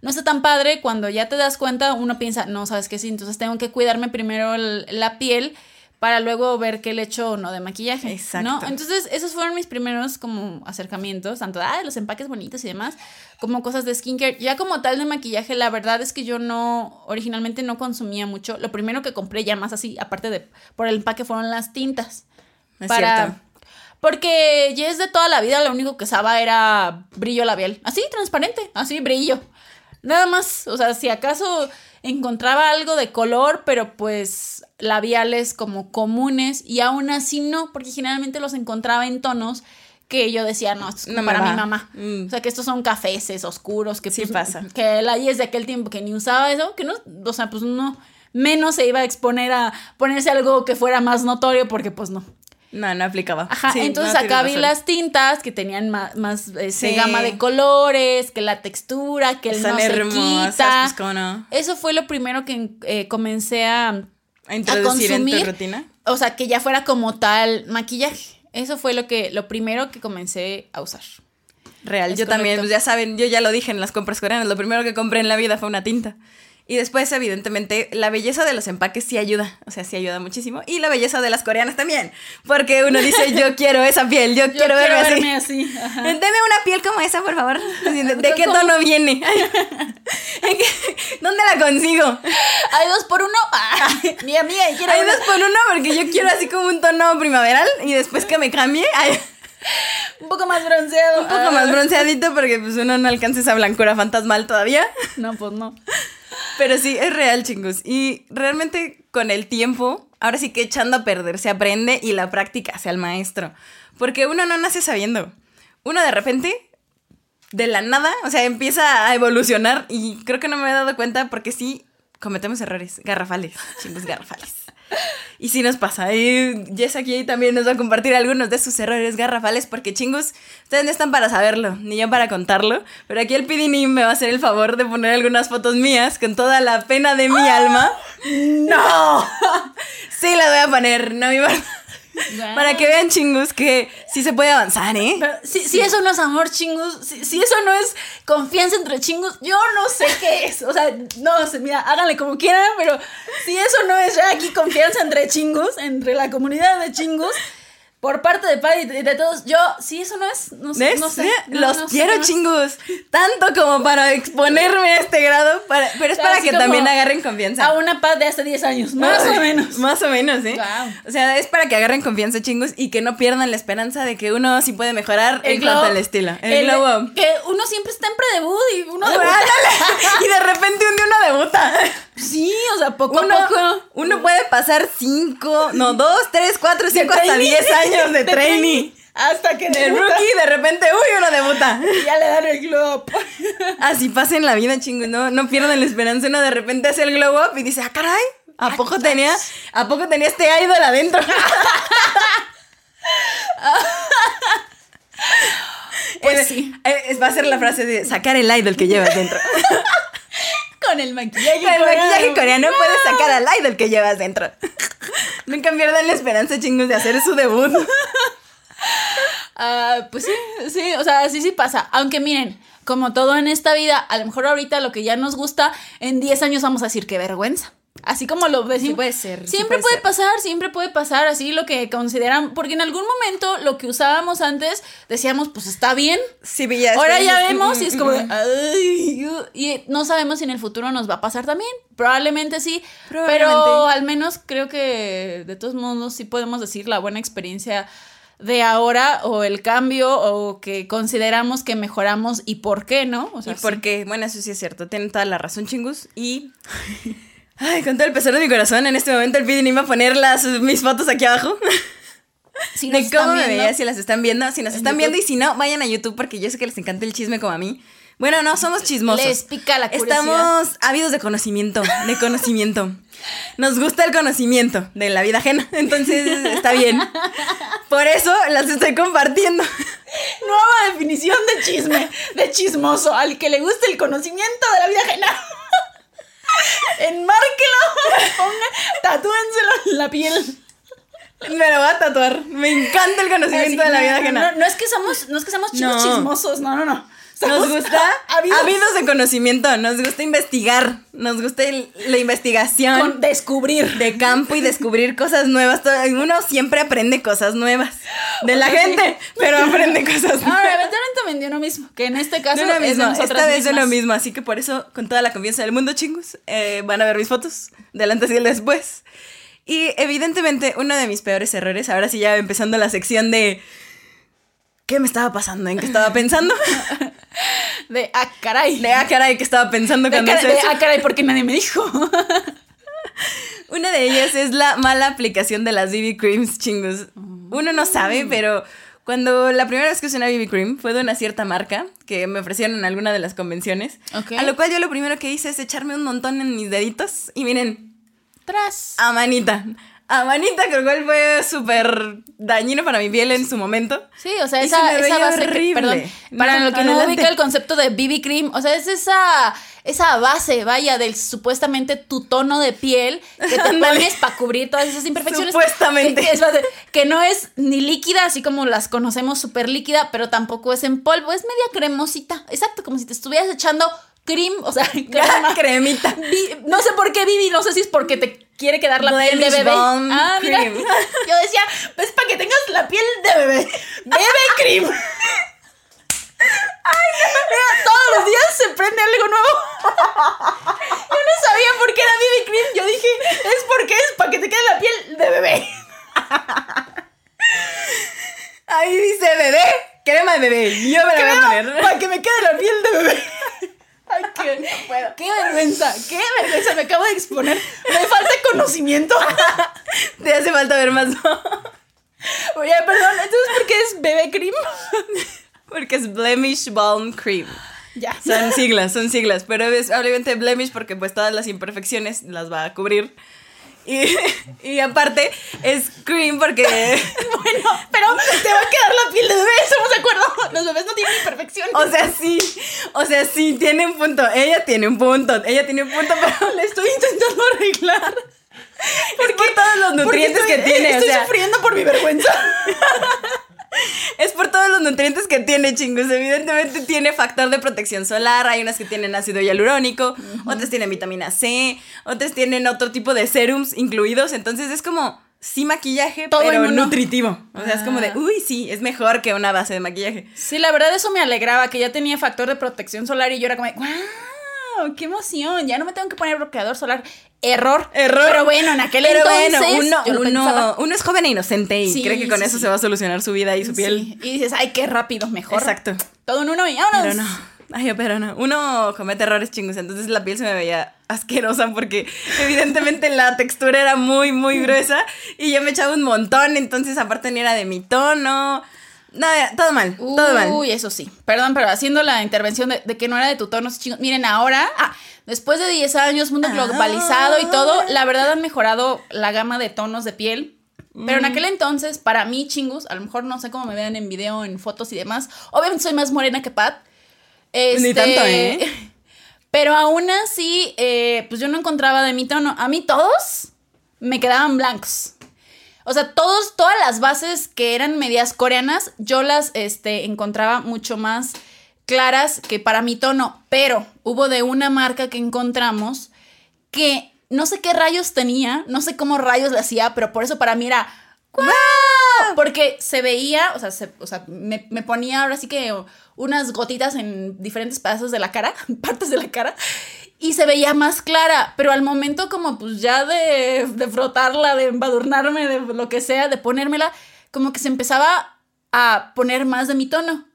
no está tan padre. Cuando ya te das cuenta, uno piensa, no, sabes qué sí, entonces tengo que cuidarme primero la piel para luego ver qué le echo o no de maquillaje. Exacto. ¿no? Entonces, esos fueron mis primeros como acercamientos, tanto de los empaques bonitos y demás, como cosas de skincare. Ya como tal de maquillaje, la verdad es que yo no, originalmente no consumía mucho. Lo primero que compré ya más así, aparte de por el empaque, fueron las tintas. Es para, cierto. Porque ya es de toda la vida, lo único que usaba era brillo labial. Así, transparente, así, brillo. Nada más, o sea, si acaso encontraba algo de color, pero pues labiales como comunes y aún así no, porque generalmente los encontraba en tonos que yo decía, no, esto es No me para va. mi mamá. Mm. O sea, que estos son cafeces oscuros, que Sí pues, pasa. Que la es de aquel tiempo que ni usaba eso, que no, o sea, pues no, menos se iba a exponer a ponerse algo que fuera más notorio, porque pues no. No, no aplicaba. Ajá, Sí, entonces no, acá vi razón. las tintas que tenían más, más este, Sí. gama de colores, que la textura, que el Están no se hermosas, quita. pues cómo no. Eso fue lo primero que eh, comencé a, A introducir en tu consumir. rutina. o sea, que ya fuera como tal maquillaje. Eso fue lo que, lo primero que comencé a usar. Real, Es yo también, pues ya saben, yo ya lo dije en las compras coreanas, lo primero que compré en la vida fue una tinta. Y después, evidentemente, la belleza de los empaques sí ayuda, o sea, sí ayuda muchísimo. Y la belleza de las coreanas también, porque uno dice, yo [laughs] quiero esa piel, yo, quiero, verme, así. verme así. ajá. [laughs] Deme una piel como esa, por favor. [laughs] Así, ¿De, de qué ¿Cómo? tono viene? ¿En qué- ¿Dónde la consigo? Hay dos por uno. Ah, mía, mía, quiero Hay una. dos por uno porque yo quiero así como un tono primaveral y después que me cambie, ay, un poco más bronceado. un poco Ah. más bronceadito porque pues uno no alcanza esa blancura fantasmal todavía. No, pues no. Pero sí, es real, chingos. Y realmente con el tiempo, ahora sí que echando a perder se aprende y la práctica hace al maestro. Porque uno no nace sabiendo. Uno de repente, de la nada, o sea, empieza a evolucionar y creo que no me he dado cuenta porque sí cometemos errores garrafales, chingos garrafales. [laughs] Y sí nos pasa. Y Jess aquí también nos va a compartir algunos de sus errores garrafales porque chingos, ustedes no están para saberlo, ni yo para contarlo. Pero aquí el Pidini me va a hacer el favor de poner algunas fotos mías con toda la pena de mi alma. ¡No! [laughs] Sí, las voy a poner, no me importa. Para que vean chingos que sí se puede avanzar, ¿eh? Pero si, si eso no es amor, chingos, si, si eso no es confianza entre chingos, yo no sé [laughs] qué es. O sea, no sé, mira, háganle como quieran, pero si eso no es ya aquí confianza entre chingos, entre la comunidad de chingos, por parte de Paddy y de, todos, yo, si eso no es, no sé, no sé. No, los no quiero sé. chingos. Tanto como para exponerme a este grado. para- pero es para que también agarren confianza. A una paz de hace 10 años, más o menos. Más o menos, ¿eh? Guau. O sea, es para que agarren confianza, chingos, y que no pierdan la esperanza de que uno sí puede mejorar en cuanto al estilo. El, glow up. Que uno siempre está en pre-debut y uno [laughs] debuta. [laughs] y de repente un día uno debuta. Sí, o sea, poco Uno, a poco. uno puede pasar cinco, no, dos, tres, cuatro, cinco, hasta trainee. diez años de, [laughs] De trainee. Hasta que De debuta rookie, de repente, uy, uno debuta. y [laughs] ya le dan el glow up. [laughs] Así pasa en la vida, chingos, no, no pierdan la esperanza. Uno de repente hace el glow up y dice, ah, caray, ¿a poco tenía, a poco tenía este idol adentro? Pues Eh, sí. eh, va a ser la frase de sacar el idol que llevas dentro. Con el maquillaje. Con el maquillaje coreano. coreano puedes sacar al idol que llevas dentro. [laughs] Nunca pierdan la esperanza, chingos, de hacer su debut. [laughs] Ah, pues sí, sí, o sea, sí, sí pasa. Aunque miren, como todo en esta vida, a lo mejor ahorita lo que ya nos gusta, en 10 años vamos a decir qué vergüenza. Así como lo decimos. puede ser, sí Siempre puede puede ser. pasar, siempre puede pasar, así lo que consideran. Porque en algún momento lo que usábamos antes decíamos, pues está bien. Sí, ya Ahora ya dices, vemos mm, y es como mm, "Ay, uh", y no sabemos si en el futuro nos va a pasar también. Probablemente sí, Probablemente. pero al menos creo que de todos modos sí podemos decir la buena experiencia de ahora o el cambio o que consideramos que mejoramos y por qué, ¿no? O sea, ¿Y por qué? Bueno, eso sí es cierto. Tienen toda la razón, chingus. Y. [laughs] Ay, con todo el pesar de mi corazón, en este momento el Pidin iba a poner las, mis fotos aquí abajo. si [laughs] de cómo me veía, si las están viendo. Si nos están viendo y si no, vayan a YouTube porque yo sé que les encanta el chisme como a mí. Bueno, no, somos chismosos. Les pica la curiosidad. Estamos ávidos de conocimiento, de conocimiento. Nos gusta el conocimiento de la vida ajena, entonces está bien. Por eso las estoy compartiendo. Nueva definición de chisme, de chismoso, al que le guste el conocimiento de la vida ajena. Enmárquelo, ponga, tatúenselo en la piel. Me lo voy a tatuar. Me encanta el conocimiento de la vida ajena. No, no es que somos, no es que somos chicos No. chismosos, no, no, no. Nos gusta [laughs] ávidos de conocimiento, nos gusta investigar, nos gusta el- la investigación con descubrir. de campo y descubrir cosas nuevas. Todo- Uno siempre aprende cosas nuevas de la gente, pero aprende cosas Ahora, nuevas. eventualmente también de uno mismo, que en este caso uno es mismo, esta vez uno mismas. mismo, así que por eso, con toda la confianza del mundo, chingos, eh, van a ver mis fotos, del antes y el después. Y evidentemente, uno de mis peores errores, ahora sí ya empezando la sección de ¿qué me estaba pasando? ¿En qué estaba pensando? [laughs] De, ah, caray. De ah, caray, que estaba pensando De, cuando hice de, ah, caray, porque nadie me dijo. [laughs] Una de ellas es la mala aplicación de las BB Creams, chingos. Uno no sabe, pero cuando la primera vez que usé una BB Cream fue de una cierta marca que me ofrecieron en alguna de las convenciones. A lo cual yo lo primero que hice es echarme un montón en mis deditos. Y miren, Tras. a manita. A manita, que lo cual fue súper dañino para mi piel en su momento. Sí, o sea, Y esa, se esa base que, perdón, para No, lo que no adelante. ubica el concepto de BB cream, o sea, es esa esa base, vaya, del supuestamente tu tono de piel que te [laughs] pones para cubrir todas esas imperfecciones. Supuestamente. Que, que- que no es ni líquida, así como las conocemos, súper líquida, pero tampoco es en polvo, es media cremosita. Exacto, como si te estuvieras echando cream, o sea, [laughs] crema. Cremita. Vi- no sé por qué Vivi, no sé si es porque te quiere quedar la piel de bebé. Balm Ah, mira. Cream. [laughs] Yo decía, pues para que tengas la piel de bebé. Bebé cream. [laughs] Ay, Mira, todos los días se prende algo nuevo. Yo no sabía por qué era BB cream. Yo dije, es porque es para que te quede la piel de bebé. Ahí dice bebé, crema de bebé. Yo me la voy a poner. Para que me quede la piel de bebé. Ay, qué, [laughs] no puedo. Qué vergüenza, qué vergüenza. Me acabo de exponer. Me falta conocimiento. [laughs] Te hace falta ver más. [laughs] Oye, perdón, entonces, ¿por qué es bebé cream? Porque es Blemish Balm Cream. Ya. Son siglas, son siglas. Pero es obviamente Blemish porque pues todas las imperfecciones las va a cubrir. Y, y aparte es cream porque... [laughs] Bueno, pero te va a quedar la piel de bebé, ¿estamos de acuerdo? Los bebés no tienen imperfecciones. O sea, sí, o sea, sí, tiene un punto. Ella tiene un punto, ella tiene un punto, pero le estoy intentando arreglar. es por todos los nutrientes Porque que tiene. Estoy o sea, sufriendo por mi vergüenza. [laughs] Los nutrientes que tiene, chingos. Evidentemente tiene factor de protección solar. Hay unas que tienen ácido hialurónico, otras tienen vitamina C, otras tienen otro tipo de serums incluidos. Entonces es como, sí maquillaje, Todo pero nutritivo. O sea, es como de, uy, sí, es mejor que una base de maquillaje. Sí, la verdad eso me alegraba, que ya tenía factor de protección solar y yo era como, ¡wow! ¡Qué emoción! Ya no me tengo que poner bloqueador solar. Error. Error. Pero bueno, en aquel Pero entonces bueno, uno, uno, es joven e inocente y Sí, cree que con sí, eso sí. se va a solucionar su vida y su piel. Y dices, ¡ay, qué rápido! Mejor. Exacto. Todo en uno y vámonos. Pero no. Ay, pero no. Uno comete errores chingos, entonces la piel se me veía asquerosa porque evidentemente la textura era muy, muy [laughs] gruesa y yo me echaba un montón, entonces aparte ni era de mi tono. Nada, todo mal, todo mal. Uy, eso sí. Perdón, pero haciendo la intervención de, de que no era de tu tono, chingos. Miren, ahora, ah, después de 10 años, mundo Ah. globalizado y todo, la verdad han mejorado la gama de tonos de piel. Pero en aquel entonces, para mí, chingus, a lo mejor no sé cómo me vean en video, en fotos y demás. Obviamente soy más morena que Pat. Ni Este, tanto, ¿eh? [laughs] Pero aún así, eh, pues yo no encontraba de mi tono. A mí todos me quedaban blancos. O sea, todos, todas las bases que eran medias coreanas, yo las este, encontraba mucho más claras que para mi tono. Pero hubo de una marca que encontramos que no sé qué rayos tenía, no sé cómo rayos le hacía, pero por eso para mí era ¡Guau! Porque se veía, o sea, se- o sea me, me ponía ahora sí que unas gotitas en diferentes pedazos de la cara, [laughs] partes de la cara, y se veía más clara, pero al momento como pues ya de, de frotarla, de embadurnarme, de lo que sea, de ponérmela, como que se empezaba a poner más de mi tono.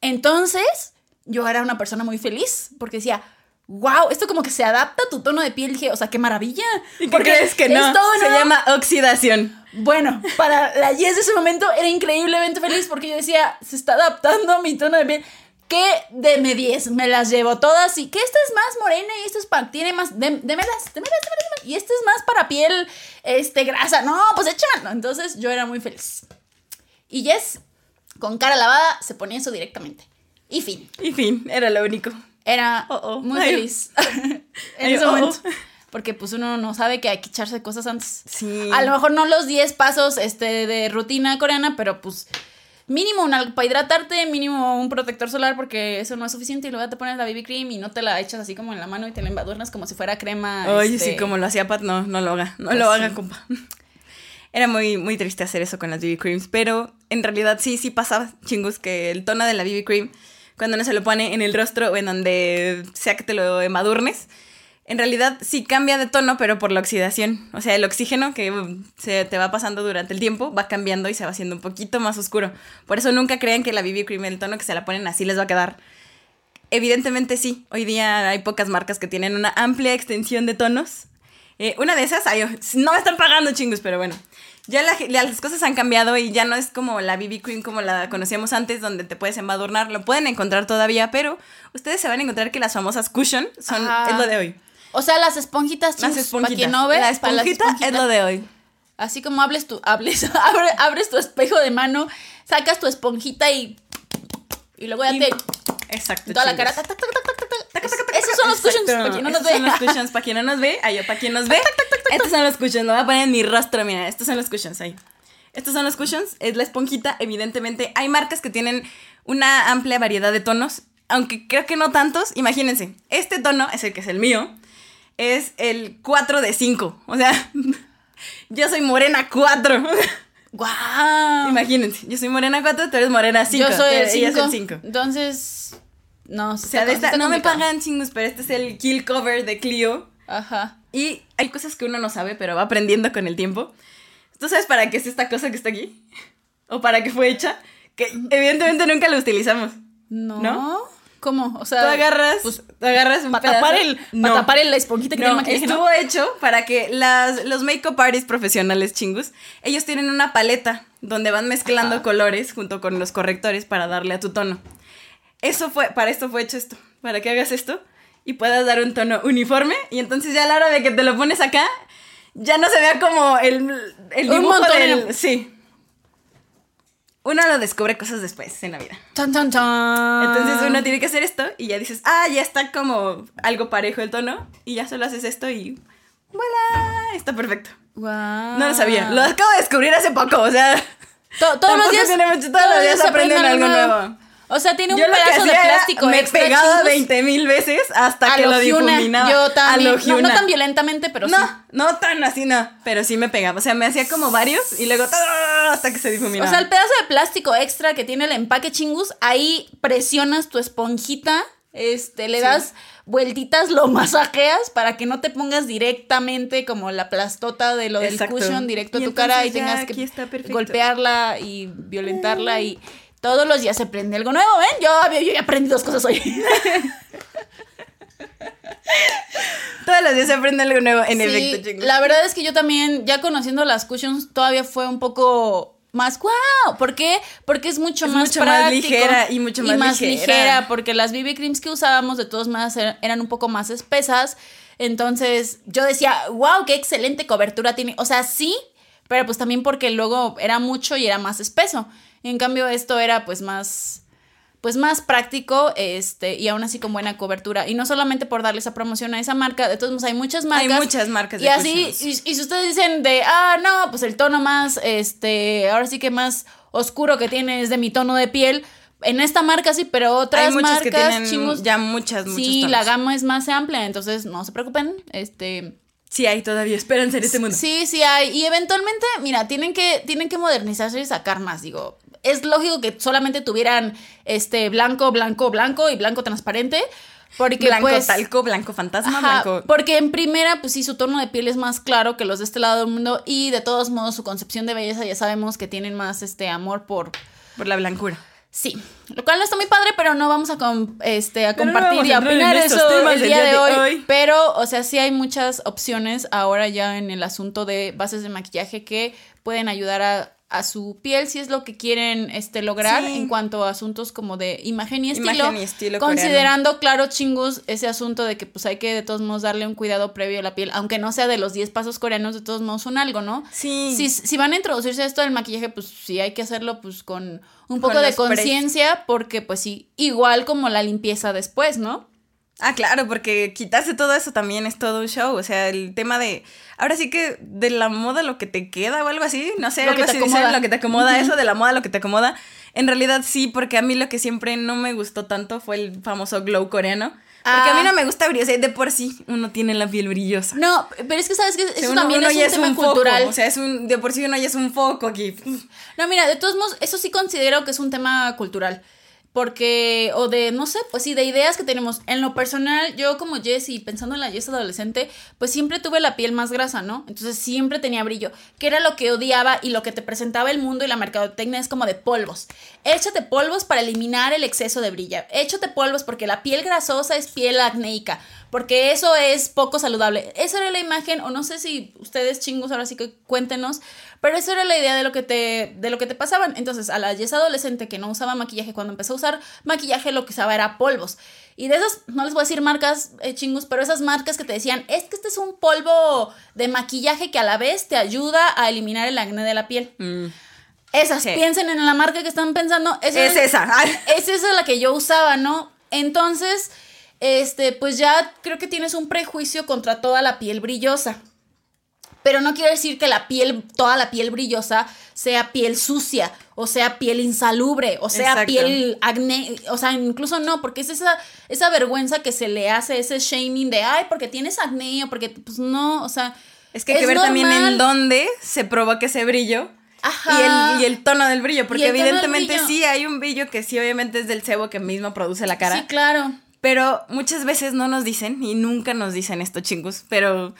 Entonces, yo era una persona muy feliz, porque decía, wow, esto como que se adapta a tu tono de piel. Dije, o sea, qué maravilla. ¿Y qué Porque crees que es no? Se llama oxidación. Bueno, para la Yes de ese momento era increíblemente feliz porque yo decía, se está adaptando a mi tono de piel. Que de me 10 me las llevo todas y que esta es más morena y esta es para, tiene más, de, démelas, démelas, démelas, y esta es más para piel, este, grasa. No, pues échamelo. Entonces yo era muy feliz. Y Yes, con cara lavada, se ponía eso directamente. Y fin. Y fin, era lo único. Era Oh, oh. muy Ay. feliz [laughs] en Ay, ese oh, oh. momento. Porque pues uno no sabe que hay que echarse cosas antes. Sí. A lo mejor no los 10 pasos este, de rutina coreana, pero pues mínimo un algo para hidratarte, mínimo un protector solar porque eso no es suficiente y luego te pones la BB cream y no te la echas así como en la mano y te la embadurnas como si fuera crema. Oye, este, sí, como lo hacía Pat, no, no lo haga. No Pues lo haga, sí. compa. [laughs] Era muy, muy triste hacer eso con las BB Creams, pero en realidad sí, sí pasaba, chingus, que el tono de la BB Cream, cuando uno se lo pone en el rostro o en donde sea que te lo embadurnes, en realidad sí cambia de tono, pero por la oxidación. O sea, el oxígeno que um, se te va pasando durante el tiempo va cambiando y se va haciendo un poquito más oscuro. Por eso nunca crean que la BB Cream, el tono que se la ponen así les va a quedar. evidentemente sí. Hoy día hay pocas marcas que tienen una amplia extensión de tonos. Eh, una de esas, ay, no me están pagando chingos, pero bueno. Ya la- ya las cosas han cambiado y ya no es como la BB Cream como la conocíamos antes, donde te puedes embadurnar. Lo pueden encontrar todavía, pero ustedes se van a encontrar que las famosas cushion son, Ajá. es lo de hoy. O sea, las esponjitas, Las chicos, esponjitas. para quien no ve, la esponjita es lo de hoy. Así como hables tu, hables, [laughs] abre- abres tu espejo de mano, sacas tu esponjita y y luego ya Y- te Exacto. toda la cara. Es- Esos son los cushions para quien no nos ve. son los cushions para quien no nos ve. Ahí, para quien nos ve. Estos son los cushions. Lo voy a poner en mi rostro, mira. Estos son los cushions ahí. Estos son los cushions. Es la esponjita, evidentemente. Hay marcas que tienen una amplia variedad de tonos. Aunque creo que no tantos. Imagínense. Este tono es el que es el mío. Es el 4 de 5. O sea, [laughs] yo soy morena 4. [laughs] ¡Guau! Imagínense. Yo soy morena 4, tú eres morena 5. Yo soy el Ella es 5. el 5. Entonces, no, O sea, de esta, no me pagan chingos, pero este es el kill cover de Clio. Ajá. Y hay cosas que uno no sabe, pero va aprendiendo con el tiempo. ¿Tú sabes para qué es esta cosa que está aquí? ¿O para qué fue hecha? Que evidentemente nunca la utilizamos. No. ¿No? ¿Cómo? O sea, Tú agarras, pues, tú agarras para tapar el, No. para tapar el- la esponjita que tiene No, el maquillaje, ¿no? estuvo hecho para que las, los make-up artists profesionales chingus, ellos tienen una paleta donde van mezclando Ajá. colores junto con los correctores para darle a tu tono. Eso fue, para esto fue hecho esto, para que hagas esto y puedas dar un tono uniforme y entonces ya a la hora de que te lo pones acá, ya no se vea como el, el Un dibujo montón del... de- Sí. Uno lo descubre cosas después en la vida. Entonces uno tiene que hacer esto y ya dices, ah, ya está como algo parejo el tono y ya solo haces esto y ¡voilà! Está perfecto. Guau. No lo sabía. Lo acabo de descubrir hace poco, o sea, To- todos los días. todos los días aprenden aprende algo nuevo. O sea, tiene un yo pedazo de plástico me extra, pegaba chingus, 20 mil veces hasta a que lo difuminaba. Yo también. No, no tan violentamente, pero no, sí. no tan así, no. Pero sí me pegaba. O sea, me hacía como varios y luego hasta que se difuminaba. O sea, el pedazo de plástico extra que tiene el empaque chingus, ahí presionas tu esponjita, este, le Sí. das vueltitas, lo masajeas para que no te pongas directamente como la plastota de lo del cushion directo a tu cara y tengas que golpearla y violentarla y todos los días se aprende algo nuevo, ¿ven? Yo, yo ya aprendí dos cosas hoy. [laughs] Todos los días se aprende algo nuevo, en Sí, efecto, chicos. La verdad es que yo también, ya conociendo las cushions, todavía fue un poco más wow. ¿Por qué? Porque es mucho Es más mucho más ligera y mucho más ligera. porque las BB creams que usábamos de todas maneras er- eran un poco más espesas. Entonces yo decía, wow, qué excelente cobertura tiene. O sea, sí, pero pues también porque luego era mucho y era más espeso. En cambio, esto era pues más pues más práctico este y aún así con buena cobertura y no solamente por darle esa promoción a esa marca de todos modos hay muchas marcas Hay muchas marcas de y así y, y si ustedes dicen de ah no pues el tono más este ahora sí que más oscuro que tiene es de mi tono de piel en esta marca sí pero otras Hay muchas marcas que tienen chingos ya muchas, muchos sí tonos. la gama es más amplia entonces no se preocupen este Sí hay todavía esperanza en este mundo. Sí, sí hay. Y eventualmente, mira, tienen que, tienen que modernizarse y sacar más. Digo, es lógico que solamente tuvieran este blanco, blanco, blanco y blanco transparente. Porque blanco pues. talco, blanco fantasma, ajá, blanco... Porque en primera, pues sí, su tono de piel es más claro que los de este lado del mundo. Y de todos modos, su concepción de belleza ya sabemos que tienen más este amor por. Por la blancura. Sí, lo cual no está muy padre, pero no vamos a, com- este, a no compartir vamos y a opinar estos eso temas el día, de, de hoy, hoy. Pero, o sea, sí hay muchas opciones ahora ya en el asunto de bases de maquillaje que pueden ayudar a, a su piel si es lo que quieren este, lograr Sí. en cuanto a asuntos como de imagen y estilo. Imagen y estilo considerando, claro, chingos, ese asunto de que pues hay que de todos modos darle un cuidado previo a la piel, aunque no sea de los 10 pasos coreanos, de todos modos son algo, ¿no? Sí. Si, si van a introducirse esto del maquillaje, pues sí hay que hacerlo pues con un poco Con de conciencia, porque pues sí, igual como la limpieza después, ¿no? Ah, claro, porque quitarse todo eso también es todo un show. O sea, el tema de. Ahora sí que de la moda lo que te queda o algo así. No sé, Lo algo que te así dicen, lo que te acomoda, eso de la moda lo que te acomoda. En realidad sí, porque a mí lo que siempre no me gustó tanto fue el famoso glow coreano. Porque a mí Ah. no me gusta brillar. De por sí uno tiene la piel brillosa. No, pero es que sabes que O sea, eso uno- también uno es un tema foco, cultural. o sea, es un, de por sí uno ya es un foco aquí. No, mira, de todos modos, eso sí considero que es un tema cultural. Porque, o de, no sé, pues sí, de ideas que tenemos. En lo personal, yo como Jessie, pensando en la Jessie adolescente, pues siempre tuve la piel más grasa, ¿no? Entonces siempre tenía brillo, que era lo que odiaba y lo que te presentaba el mundo y la mercadotecnia es como de polvos. Échate polvos para eliminar el exceso de brillo. Échate polvos porque la piel grasosa es piel acnéica porque eso es poco saludable. Esa era la imagen, o no sé si ustedes chingos ahora sí que cuéntenos, pero esa era la idea de lo que te, de lo que te pasaban. Entonces, a la Yes adolescente que no usaba maquillaje, cuando empezó a usar maquillaje, lo que usaba era polvos. Y de esas, no les voy a decir marcas eh, chingos, pero esas marcas que te decían, es que este es un polvo de maquillaje que a la vez te ayuda a eliminar el acné de la piel. Mm. Esas, piensen en la marca que están pensando. es esa. [laughs] Es esa la que yo usaba, ¿no? Entonces, este, pues ya creo que tienes un prejuicio contra toda la piel brillosa. Pero no quiere decir que la piel, toda la piel brillosa sea piel sucia, o sea piel insalubre, o sea piel acné, o sea, incluso no, porque es esa, esa vergüenza que se le hace, ese shaming de, ay, porque tienes acné, o porque, pues no, o sea. Es que hay que ver también en dónde se provoca ese brillo. Ajá. Y, el, tono del brillo, porque evidentemente sí hay un brillo que sí obviamente es del sebo que mismo produce la cara. Sí, claro. Pero muchas veces no nos dicen, y nunca nos dicen esto, chingos, pero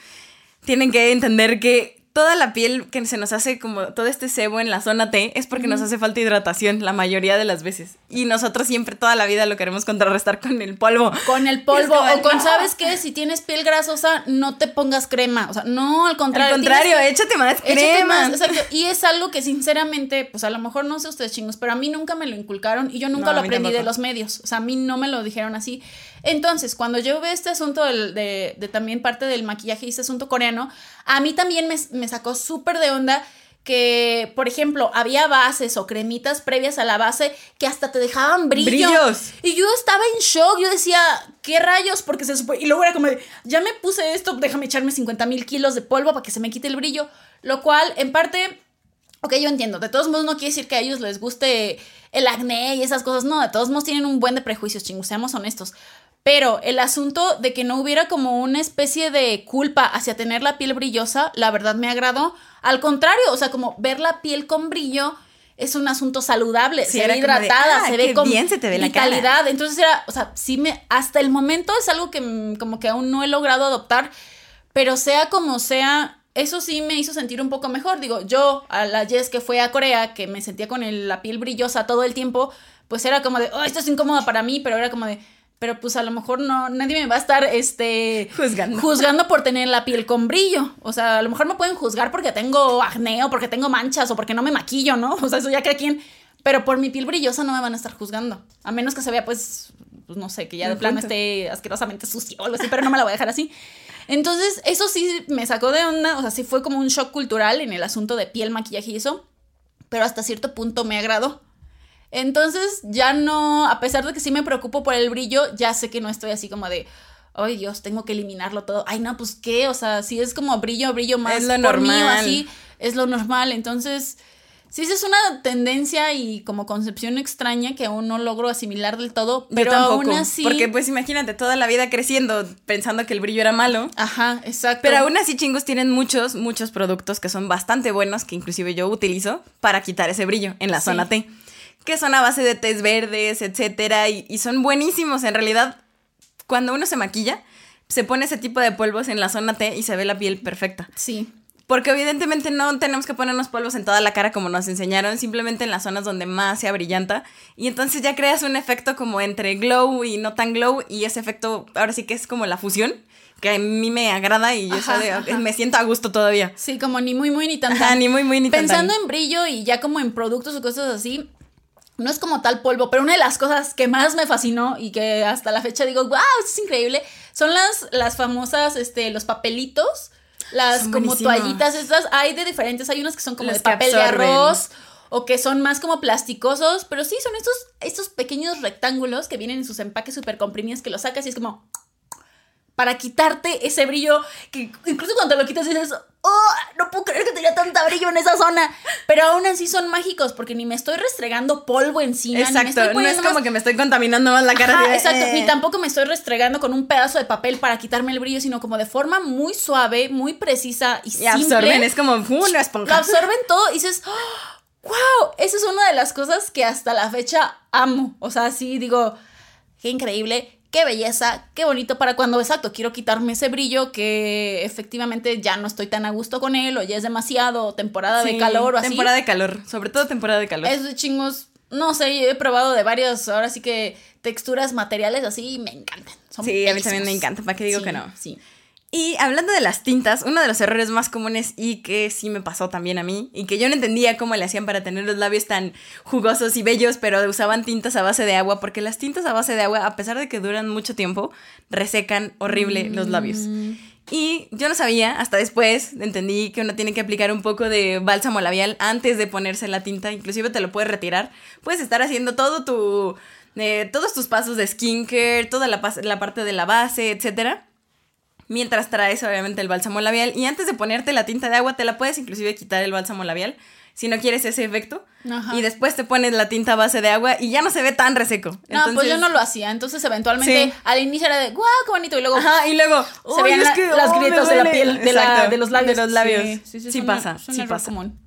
tienen que entender que toda la piel que se nos hace como todo este sebo en la zona T es porque nos hace falta hidratación la mayoría de las veces. Y nosotros siempre toda la vida lo queremos contrarrestar con el polvo. Con el [laughs] polvo. o con, ¿sabes qué? Si tienes piel grasosa, no te pongas crema. O sea, no, al contrario. Al contrario, échate más crema. exacto. Y es algo que sinceramente, pues a lo mejor no sé ustedes chingos, pero a mí nunca me lo inculcaron y yo nunca lo aprendí de los medios. O sea, a mí no me lo dijeron así. Entonces, cuando yo veo este asunto de, de, también parte del maquillaje y este asunto coreano, a mí también me, me sacó súper de onda que, por ejemplo, había bases o cremitas previas a la base que hasta te dejaban brillo. Brillos. Y yo estaba en shock, yo decía, ¿qué rayos? Porque se supone... Y luego era como, ya me puse esto, déjame echarme 50 mil kilos de polvo para que se me quite el brillo. Lo cual, en parte, ok, yo entiendo, de todos modos no quiere decir que a ellos les guste el acné y esas cosas, no, de todos modos tienen un buen de prejuicios, chingos, seamos honestos. Pero el asunto de que no hubiera como una especie de culpa hacia tener la piel brillosa, la verdad me agradó. Al contrario, o sea, como ver la piel con brillo es un asunto saludable, se ve hidratada, ah, se ve con bien se te ve la calidad. Entonces era, o sea, sí me, hasta el momento es algo que mm, como que aún no he logrado adoptar, pero sea como sea, eso sí me hizo sentir un poco mejor. Digo, yo a la Jess que fue a Corea, que me sentía con la piel brillosa todo el tiempo, pues era como de, oh, esto es incómodo para mí, pero era como de, pero pues a lo mejor no, nadie me va a estar este, juzgando. juzgando por tener la piel con brillo. O sea, a lo mejor me pueden juzgar porque tengo acné o porque tengo manchas o porque no me maquillo, ¿no? [laughs] O sea, eso ya que quien. Pero por mi piel brillosa no me van a estar juzgando. A menos que se vea, pues, pues no sé, que ya de plano esté asquerosamente sucio o algo así, pero no me la voy a dejar así. Entonces, eso sí me sacó de onda, o sea, sí fue como un shock cultural en el asunto de piel, maquillaje y eso, pero hasta cierto punto me agradó. Entonces ya no, a pesar de que sí me preocupo por el brillo, ya sé que no estoy así como de, ay Dios, tengo que eliminarlo todo. Ay, no, pues qué, o sea, si es como brillo, brillo más es lo normal. así, es lo normal. Entonces, sí, es una tendencia y como concepción extraña que aún no logro asimilar del todo, pero aún así... Porque pues imagínate, toda la vida creciendo pensando que el brillo era malo. Ajá, exacto. Pero aún así chingos tienen muchos, muchos productos que son bastante buenos, que inclusive yo utilizo para quitar ese brillo en la zona T que son a base de tés verdes, etcétera, y, son buenísimos. En realidad, cuando uno se maquilla, se pone ese tipo de polvos en la zona T y se ve la piel perfecta. Sí. Porque evidentemente no tenemos que ponernos polvos en toda la cara como nos enseñaron, simplemente en las zonas donde más sea brillanta. Y entonces ya creas un efecto como entre glow y no tan glow, y ese efecto ahora sí que es como la fusión que a mí me agrada y yo me siento a gusto todavía. Sí, como ni muy muy ni tan, ni muy muy ni tan Pensando en brillo y ya como en productos o cosas así, no es como tal polvo, pero una de las cosas que más me fascinó y que hasta la fecha digo, wow, esto es increíble, son las, las famosas, este, los papelitos, las como toallitas estas, hay de diferentes, hay unos que son como de papel de arroz o que son más como plasticosos, pero sí, son estos, estos pequeños rectángulos que vienen en sus empaques súper comprimidos que los sacas y es como para quitarte ese brillo que incluso cuando lo quitas dices, oh, no puedo creer que tenía tanta brillo en esa zona. Pero aún así son mágicos porque ni me estoy restregando polvo encima. Exacto, no es como que me estoy contaminando más la cara. exacto, ni tampoco me estoy restregando con un pedazo de papel para quitarme el brillo, sino como de forma muy suave, muy precisa y, y absorben, es como una esponja. Lo absorben todo y dices, oh, wow, esa es una de las cosas que hasta la fecha amo. O sea, sí digo, qué increíble, qué belleza, qué bonito para cuando, exacto, quiero quitarme ese brillo que efectivamente ya no estoy tan a gusto con él o ya es demasiado temporada de calor o así. Temporada de calor, sobre todo temporada de calor. Esos chingos, no sé, he probado de varios, ahora sí que texturas materiales así y me encantan. Son Sí, a mí también me encanta, ¿para qué digo Sí, que no? Sí. Y hablando de las tintas, uno de los errores más comunes y que sí me pasó también a mí, y que yo no entendía cómo le hacían para tener los labios tan jugosos y bellos, pero usaban tintas a base de agua, porque las tintas a base de agua, a pesar de que duran mucho tiempo, resecan horrible los labios. Y yo no sabía, hasta después entendí que uno tiene que aplicar un poco de bálsamo labial antes de ponerse la tinta, inclusive te lo puedes retirar. Puedes estar haciendo todo tu, eh, todos tus pasos de skincare, toda la, la parte de la base, etcétera. Mientras traes obviamente el bálsamo labial y antes de ponerte la tinta de agua te la puedes inclusive quitar el bálsamo labial si no quieres ese efecto. Ajá. Y después te pones la tinta a base de agua y ya no se ve tan reseco. No, pues yo no lo hacía. Entonces, eventualmente, Sí. al inicio era de, guau, qué bonito. Y luego, Ajá, y luego se "Ay, veían es la- que, las oh, grietas de la duele". piel, de, la- Exacto, de los labios. De los labios. Sí, sí, sí, Sí, pasa, un sí pasa. común.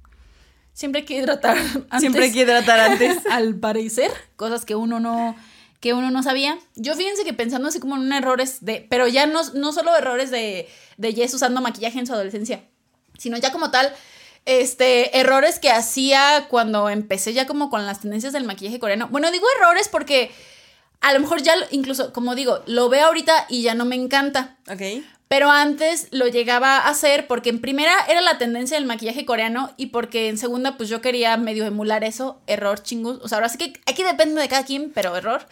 Siempre hay que hidratar antes. Siempre hay que hidratar antes. [laughs] al parecer, cosas que uno no que uno no sabía. Yo fíjense que pensando así como en errores de, pero ya no, no solo errores de, de Jess usando maquillaje en su adolescencia, sino ya como tal, este, errores que hacía cuando empecé ya como con las tendencias del maquillaje coreano. Bueno, digo errores porque a lo mejor ya, incluso, como digo, lo veo ahorita y ya no me encanta. Ok. Pero antes lo llegaba a hacer porque en primera era la tendencia del maquillaje coreano y porque en segunda pues yo quería medio emular eso, error chingus. O sea, ahora sí que aquí depende de cada quien, pero error.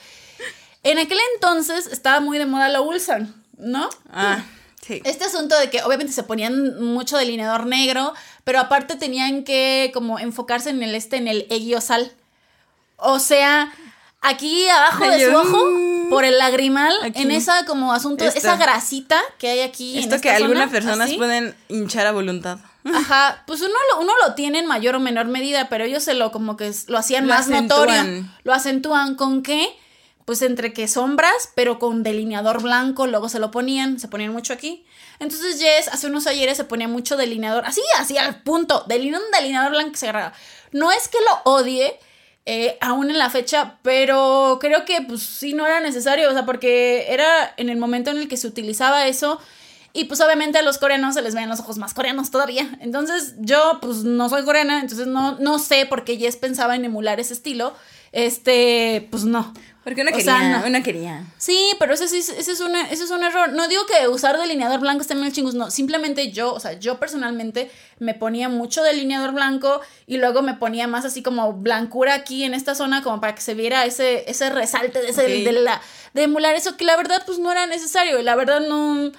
En aquel entonces estaba muy de moda la Ulsan, ¿no? Ah, sí. Este asunto de que obviamente se ponían mucho delineador negro, pero aparte tenían que como enfocarse en el este, en el eguiosal. O sea, aquí abajo de su ojo, por el lagrimal, Aquí. en esa como asunto, Esto. esa grasita que hay aquí. en Esto que algunas zona, personas así. pueden hinchar a voluntad. Ajá, pues uno lo, uno lo tiene en mayor o menor medida, pero ellos se lo como que lo hacían Lo más acentúan. notorio. Lo acentúan con qué? Pues entre que sombras, pero con delineador blanco, luego se lo ponían, se ponían mucho aquí. Entonces Jess hace unos ayeres se ponía mucho delineador, así, así al punto, deline- un delineador blanco que se agarraba. No es que lo odie, eh, aún en la fecha, pero creo que pues sí no era necesario, o sea, porque era en el momento en el que se utilizaba eso y pues obviamente a los coreanos se les ven los ojos más coreanos todavía. Entonces yo pues no soy coreana, entonces no, no sé por qué Jess pensaba en emular ese estilo. Este, pues no. Porque uno O quería, sea, no. uno quería. Sí, pero ese, sí- ese, es un, ese es un error. No digo que usar delineador blanco esté mal chingus, no. Simplemente yo, o sea, yo personalmente me ponía mucho delineador blanco y luego me ponía más así como blancura aquí en esta zona como para que se viera ese, ese resalte de, ese, de, la, de emular eso que la verdad pues no era necesario. Y la verdad no...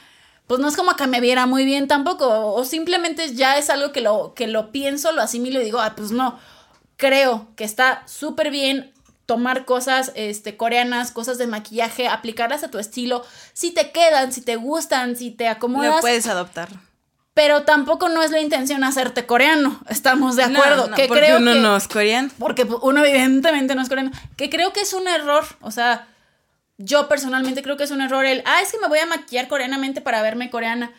Pues no es como que me viera muy bien tampoco. O simplemente ya es algo que lo, que lo pienso, lo asimilo y digo, ah, pues no. Creo que está súper bien tomar cosas este, coreanas, cosas de maquillaje, aplicarlas a tu estilo, si te quedan, si te gustan, si te Lo acomodas, puedes adoptar. pero tampoco no es la intención hacerte coreano, estamos de acuerdo, No, no, que porque creo uno que no es coreano. porque uno evidentemente no es coreano, que creo que es un error, o sea, yo personalmente creo que es un error el, ah, es que me voy a maquillar coreanamente para verme coreana.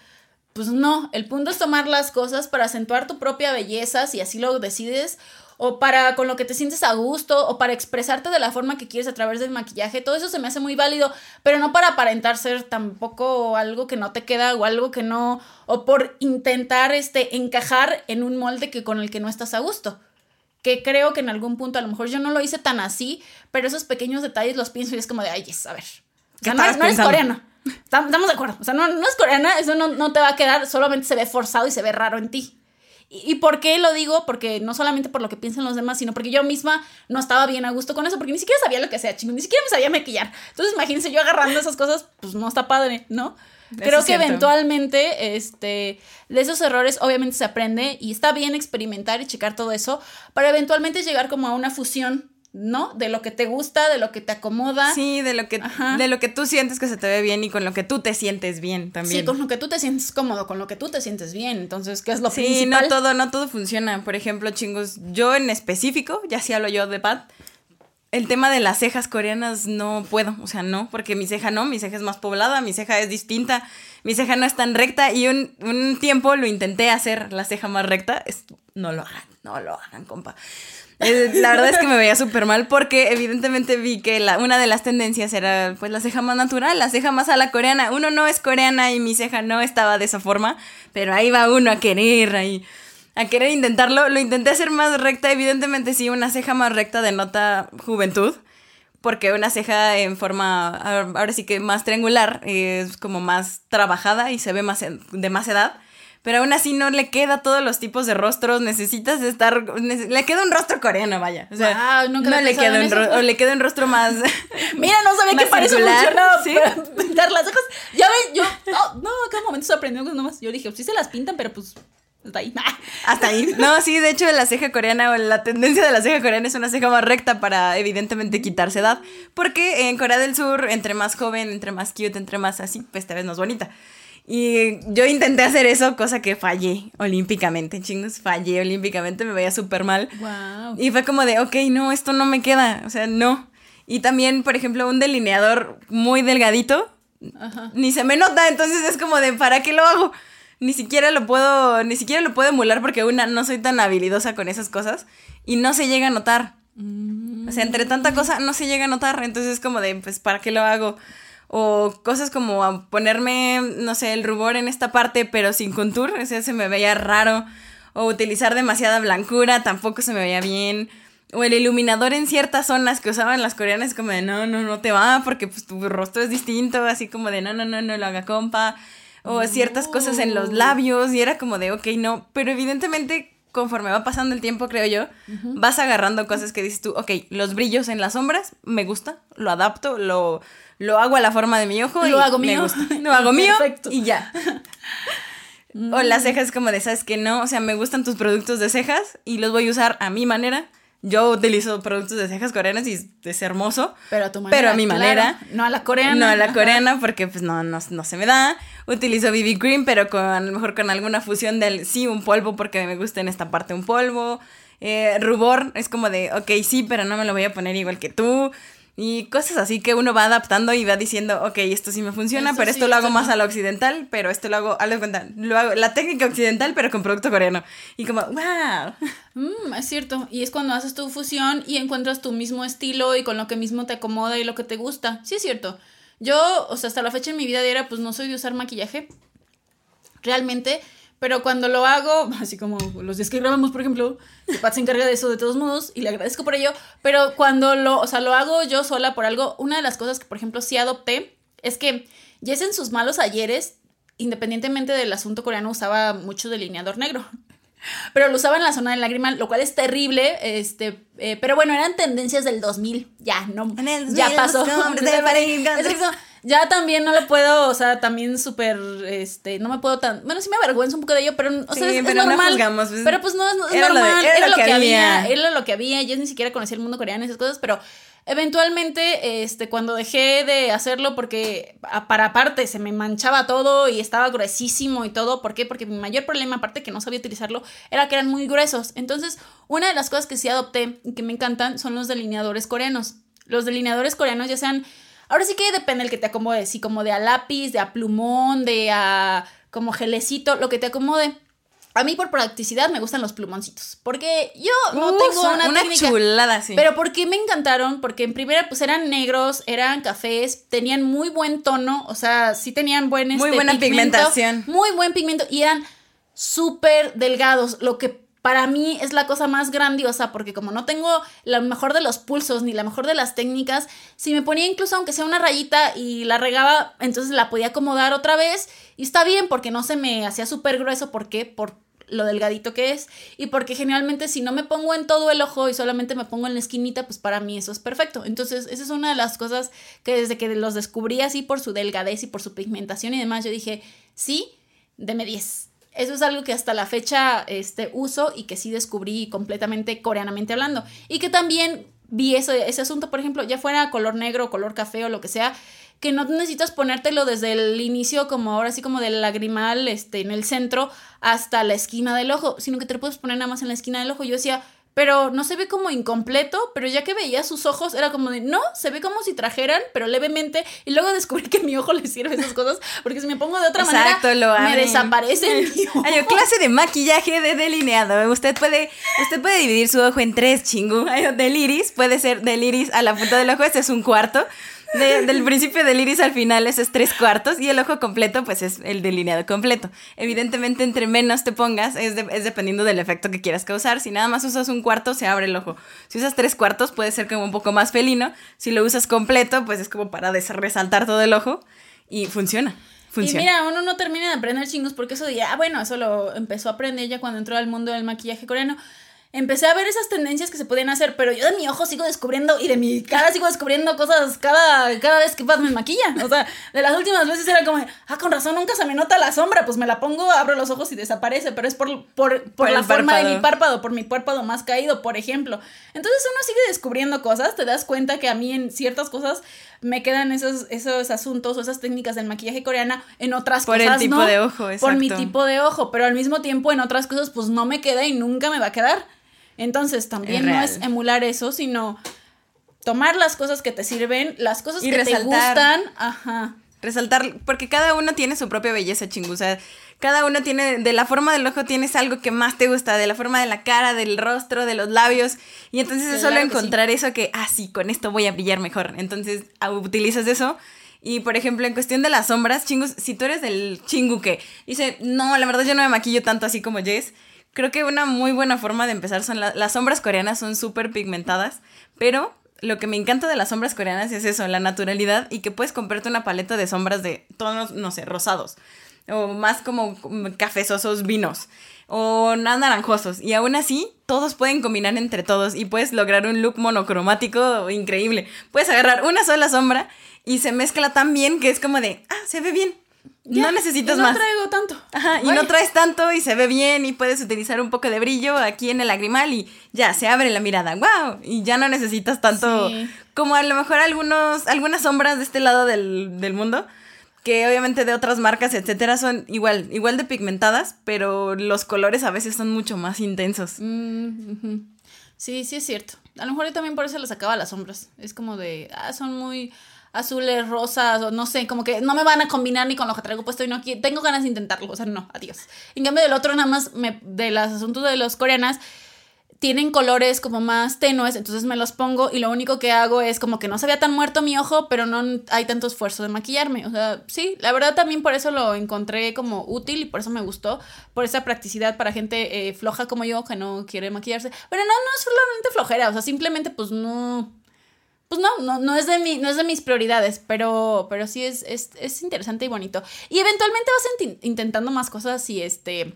Pues no, el punto es tomar las cosas para acentuar tu propia belleza, si así lo decides, o para con lo que te sientes a gusto, o para expresarte de la forma que quieres a través del maquillaje. Todo eso se me hace muy válido, pero no para aparentar ser tampoco algo que no te queda o algo que no, o por intentar este, encajar en un molde que con el que no estás a gusto que creo que en algún punto a lo mejor yo no lo hice tan así, pero esos pequeños detalles los pienso y es como de, ay, yes, a ver. O ¿Qué sea, no, no eres coreana. Estamos estamos de acuerdo. O sea, no, no es coreana, eso no, no te va a quedar, solamente se ve forzado y se ve raro en ti. ¿Y, y por qué lo digo? Porque no solamente por lo que piensan los demás, sino porque yo misma no estaba bien a gusto con eso, porque ni siquiera sabía lo que sea, chingo, ni siquiera me sabía maquillar. Entonces, imagínense yo agarrando esas cosas, pues no está padre, ¿no? Creo que eventualmente, este, de esos errores obviamente se aprende y está bien experimentar y checar todo eso para eventualmente llegar como a una fusión, ¿no? De lo que te gusta, de lo que te acomoda. Sí, de lo que Ajá. de lo que tú sientes que se te ve bien y con lo que tú te sientes bien también. Sí, con lo que tú te sientes cómodo, con lo que tú te sientes bien. Entonces, ¿qué es lo Sí, principal? no todo, no todo funciona. Por ejemplo, chingos, yo en específico, ya sí hablo yo de Pat, el tema de las cejas coreanas no puedo, o sea, no, porque mi ceja no, mi ceja es más poblada, mi ceja es distinta, mi ceja no es tan recta y un, un tiempo lo intenté hacer la ceja más recta, es, no lo hagan, no lo hagan, compa. Eh, La verdad es que me veía súper mal porque evidentemente vi que la, una de las tendencias era pues la ceja más natural, la ceja más a la coreana. Uno no es coreana y mi ceja no estaba de esa forma, pero ahí va uno a querer, ahí, a querer intentarlo. Lo intenté hacer más recta, evidentemente sí, una ceja más recta denota juventud. Porque una ceja en forma, ahora sí que más triangular, es como más trabajada y se ve más de más edad. Pero aún así no le queda todos los tipos de rostros. Necesitas estar. le queda un rostro coreano, vaya. O sea, Guau, nunca no le queda un ro- eso. o le queda un rostro más. [laughs] [laughs] Mira, no sabía que circular, funcionaba [laughs] ¿sí? pintar las cejas. Ya ven, yo, no, no, cada momento estoy aprendiendo cosas nomás. Yo dije, sí se las pintan, pero pues, hasta ahí. Hasta ahí. No, sí, de hecho, la ceja coreana o la tendencia de la ceja coreana es una ceja más recta para, evidentemente, quitarse edad. Porque en Corea del Sur, entre más joven, entre más cute, entre más así, pues te ves más bonita. Y yo intenté hacer eso, cosa que fallé olímpicamente, chingos, fallé olímpicamente, me veía súper mal. Wow. Y fue como de, ok, no, esto no me queda, o sea, no. Y también, por ejemplo, un delineador muy delgadito, Ajá. ni se me nota, entonces es como de, ¿para qué lo hago? Ni siquiera lo puedo, ni siquiera lo puedo emular porque una, no soy tan habilidosa con esas cosas y no se llega a notar. O sea, entre tanta cosa no se llega a notar, entonces es como de, pues, ¿para qué lo hago? O cosas como a ponerme, no sé, el rubor en esta parte, pero sin contour, o sea, se me veía raro. O utilizar demasiada blancura, tampoco se me veía bien. O el iluminador en ciertas zonas que usaban las coreanas, como de, no, no, no te va, porque pues tu rostro es distinto, así como de, no, no, no, no lo haga compa. O ciertas cosas en los labios, y era como de, ok, no. Pero evidentemente, conforme va pasando el tiempo, creo yo, vas agarrando cosas que dices tú, ok, los brillos en las sombras, me gusta, lo adapto, lo, lo hago a la forma de mi ojo. Lo y hago me mío. gusta. [laughs] Lo hago mío Perfecto. y ya. O las cejas como de, ¿sabes que No, o sea, me gustan tus productos de cejas y los voy a usar a mi manera. Yo utilizo productos de cejas coreanas y es, hermoso. Pero a tu manera. Pero a mi claro. manera. No a la coreana. No a la coreana porque pues no, no, no se me da. Utilizo BB cream, pero con, a lo mejor con alguna fusión del, sí, un polvo porque me gusta en esta parte un polvo. Eh, rubor es como de, ok, sí, pero no me lo voy a poner igual que tú. Y cosas así que uno va adaptando y va diciendo, ok, esto sí me funciona, Esto pero sí, esto lo hago más no. a lo occidental, pero esto lo hago, hazle de cuenta, lo hago, la técnica occidental, pero con producto coreano. Y como, wow. Mm, es cierto. Y es cuando haces tu fusión y encuentras tu mismo estilo y con lo que mismo te acomoda y lo que te gusta. Sí, es cierto. Yo, o sea, hasta la fecha en mi vida diaria, pues no soy de usar maquillaje. Realmente. Pero cuando lo hago, [laughs] así como los días que grabamos, por ejemplo, que Pat se encarga de eso de todos modos y le agradezco por ello. Pero cuando lo, o sea, lo hago yo sola por algo, una de las cosas que, por ejemplo, sí adopté es que Jess en sus malos ayeres, independientemente del asunto coreano, usaba mucho delineador negro. [laughs] Pero lo usaba en la zona del lagrimal, lo cual es terrible, este, eh, pero bueno, eran tendencias del 2000, ya, no, En el ya 2000 pasó. los hombres de ya también no lo puedo, o sea, también súper, este, no me puedo tan, bueno, sí me avergüenzo un poco de ello, pero, o sea, Sí, es, es pero no normal. juzgamos, pues, pero pues no, es- es era lo de- normal, era era, lo lo que que había, había. era lo que había, yo ni siquiera conocía el mundo coreano y esas cosas, pero eventualmente, este, cuando dejé de hacerlo porque a- para aparte se me manchaba todo y estaba gruesísimo y todo, ¿por qué? Porque mi mayor problema, aparte que no sabía utilizarlo, era que eran muy gruesos. Entonces, una de las cosas que sí adopté y que me encantan son los delineadores coreanos. Los delineadores coreanos ya sean, ahora sí que depende el que te acomode, si como de a lápiz, de a plumón, de a como gelecito, lo que te acomode. A mí por practicidad me gustan los plumoncitos, porque yo no Uh, tengo una, una técnica, chulada, sí. pero ¿por qué me encantaron? Porque en primera, pues eran negros, eran cafés, tenían muy buen tono, o sea, sí tenían buen Muy este, buena pigmento, pigmentación. Muy buen pigmento y eran súper delgados, lo que para mí es la cosa más grandiosa, porque como no tengo la mejor de los pulsos ni la mejor de las técnicas, si me ponía incluso aunque sea una rayita y la regaba, entonces la podía acomodar otra vez y está bien porque no se me hacía súper grueso, ¿por qué? Por lo delgadito que es y porque generalmente si no me pongo en todo el ojo y solamente me pongo en la esquinita, pues para mí eso es perfecto. Entonces, esa es una de las cosas que desde que los descubrí así por su delgadez y por su pigmentación y demás, yo dije, sí, deme 10. Eso es algo que hasta la fecha este, uso y que sí descubrí completamente coreanamente hablando. Y que también vi eso, ese asunto, por ejemplo, ya fuera color negro, color café o lo que sea, que no necesitas ponértelo desde el inicio, como ahora sí como del lagrimal, este, en el centro, hasta la esquina del ojo, sino que te lo puedes poner nada más en la esquina del ojo. Yo decía, pero no se ve como incompleto, pero ya que veía sus ojos era como de, no, se ve como si trajeran, pero levemente, y luego [laughs] descubrí que mi ojo le sirve esas cosas, porque si me pongo de otra Exacto, manera, lo me abren. desaparece mi [laughs] ojo. Hay clase de maquillaje de delineado. Usted puede, usted puede dividir su ojo en tres, chingu. Hay Del iris, puede ser del iris a la punta del ojo, ese es un cuarto. De- del principio del iris al final, ese es tres cuartos. Y el ojo completo, pues es el delineado completo. Evidentemente, entre menos te pongas, es, de- es dependiendo del efecto que quieras causar. Si nada más usas un cuarto, se abre el ojo. Si usas tres cuartos, puede ser como un poco más felino. Si lo usas completo, pues es como para resaltar todo el ojo. Y funciona. Funciona. Y mira, uno no termina de aprender chingos porque eso de, ah, bueno, eso lo empezó a aprender ya cuando entró al mundo del maquillaje coreano. Empecé a ver esas tendencias que se podían hacer, pero yo de mi ojo sigo descubriendo y de mi cara sigo descubriendo cosas cada, cada vez que Pat me maquilla. O sea, de las últimas veces era como, ah, con razón, nunca se me nota la sombra, pues me la pongo, abro los ojos y desaparece, pero es por, por, por, Por la el forma de mi párpado. por mi párpado más caído, por ejemplo. Entonces uno sigue descubriendo cosas, te das cuenta que a mí en ciertas cosas me quedan esos, esos asuntos o esas técnicas del maquillaje coreana, en otras Por el cosas tipo no. de ojo, Por mi exacto. tipo de ojo, pero al mismo tiempo en otras cosas pues no me queda y nunca me va a quedar. Entonces también no es emular eso, sino tomar las cosas que te sirven, las cosas Y que te gustan, ajá. resaltar, porque cada uno tiene su propia belleza, chingu. O sea, cada uno tiene, de la forma del ojo tienes algo que más te gusta, de la forma de la cara, del rostro, de los labios. Y entonces es solo sí. encontrar eso que, ah, sí, con esto voy a brillar mejor. Entonces ah, utilizas eso. Y por ejemplo, en cuestión de las sombras, chingus, si tú eres del chingu que dice, no, la verdad yo no me maquillo tanto así como Jess, creo que una muy buena forma de empezar son la- las sombras coreanas, son súper pigmentadas, pero lo que me encanta de las sombras coreanas es eso, la naturalidad y que puedes comprarte una paleta de sombras de tonos, no sé, rosados o más como cafezosos vinos o naranjosos y aún así todos pueden combinar entre todos y puedes lograr un look monocromático increíble. Puedes agarrar una sola sombra y se mezcla tan bien que es como de, ah, se ve bien. Ya, no necesitas y no más. traigo tanto. Ajá, y no traes tanto y se ve bien y puedes utilizar un poco de brillo aquí en el lagrimal y ya, se abre la mirada, wow, y ya no necesitas tanto Sí. como a lo mejor algunos, algunas sombras de este lado del, del mundo, que obviamente de otras marcas, etcétera, son igual, igual de pigmentadas, pero los colores a veces son mucho más intensos. Mm. Sí, sí es cierto. A lo mejor yo también por eso le sacaba las sombras. Es como de, ah, son muy azules, rosas, o no sé, como que no me van a combinar ni con lo que traigo puesto y no tengo ganas de intentarlo, o sea, no, adiós. En cambio del otro nada más, me, de los asuntos de los coreanas, tienen colores como más tenues, entonces me los pongo y lo único que hago es como que no se vea tan muerto mi ojo, pero no hay tanto esfuerzo de maquillarme. O sea, sí, la verdad también por eso lo encontré como útil y por eso me gustó, por esa practicidad para gente eh, floja como yo que no quiere maquillarse. Pero no, no es solamente flojera, o sea, simplemente pues no... Pues no, no, no, es de mi, no es de mis prioridades, pero, pero sí es, es, es interesante y bonito. Y eventualmente vas intentando más cosas y este...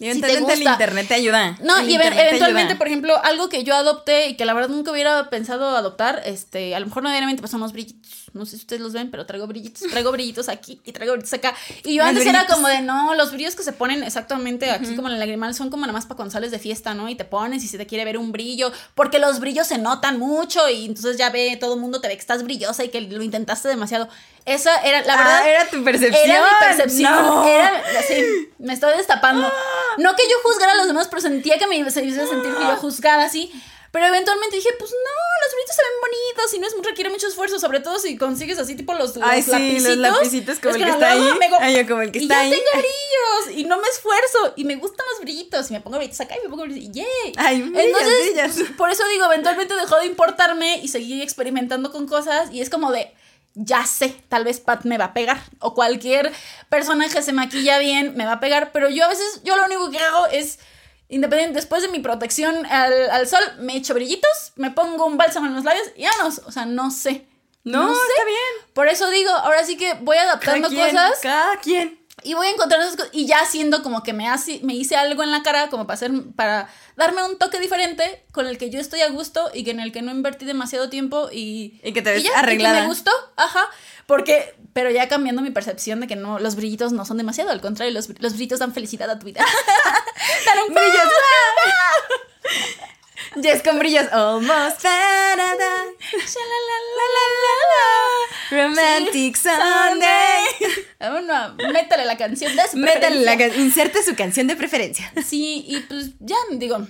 Y Si eventualmente el internet te ayuda. No, El y eventualmente, ayuda. por ejemplo, algo que yo adopté y que la verdad nunca hubiera pensado adoptar, este, a lo mejor no diariamente los brillitos. No sé si ustedes los ven, pero traigo brillitos, traigo brillitos aquí y traigo brillitos acá. Y yo Los antes era como de, no, los brillos que se ponen exactamente aquí como en el lagrimal son como nada más para cuando sales de fiesta, ¿no? Y te pones y se te quiere ver un brillo, porque los brillos se notan mucho y entonces ya ve, todo el mundo te ve que estás brillosa y que lo intentaste demasiado. Esa era, la verdad... Ah, era tu percepción. Era mi percepción. No. Era así, me estoy destapando. No que yo juzgara a los demás, pero sentía que me hizo sentir que yo juzgaba así. Pero eventualmente dije, pues no, los brillitos se ven bonitos y no es, requiere mucho esfuerzo, sobre todo si consigues así tipo los, los Ay, sí, lapicitos. los lapicitos como Es el que está ahí. Ay, yo como el que y está ahí. tengo brillos y no me esfuerzo y me gustan los brillitos y me pongo brillitos acá y me pongo brillitos y ¡yay! Ay, brillas, Entonces, brillas. por eso digo, eventualmente dejó de importarme y seguí experimentando con cosas y es como de, ya sé, tal vez Pat me va a pegar o cualquier persona que se maquilla bien me va a pegar, pero yo a veces, yo lo único que hago es, independiente, después de mi protección al, al sol, me echo brillitos, me pongo un bálsamo en los labios y vámonos, o sea, no sé. No, sé. está bien. Por eso digo, ahora sí que voy adaptando Cada quien, cosas Cada quien. Y voy encontrando esas cosas y ya siendo como que me, hace, me hice algo en la cara como para hacer para darme un toque diferente con el que yo estoy a gusto y que en el que no invertí demasiado tiempo y Y que te ves ya, y que arreglada. me gustó, ajá, porque pero ya cambiando mi percepción de que no los brillitos no son demasiado, al contrario, los, los brillitos dan felicidad a tu vida. [laughs] [laughs] dan un. Yes, con brillos. Almost paradise. Romantic Sunday. Bueno, métale la canción de su Métale la preferencia. can- inserte su canción de preferencia. Sí, y pues ya digo,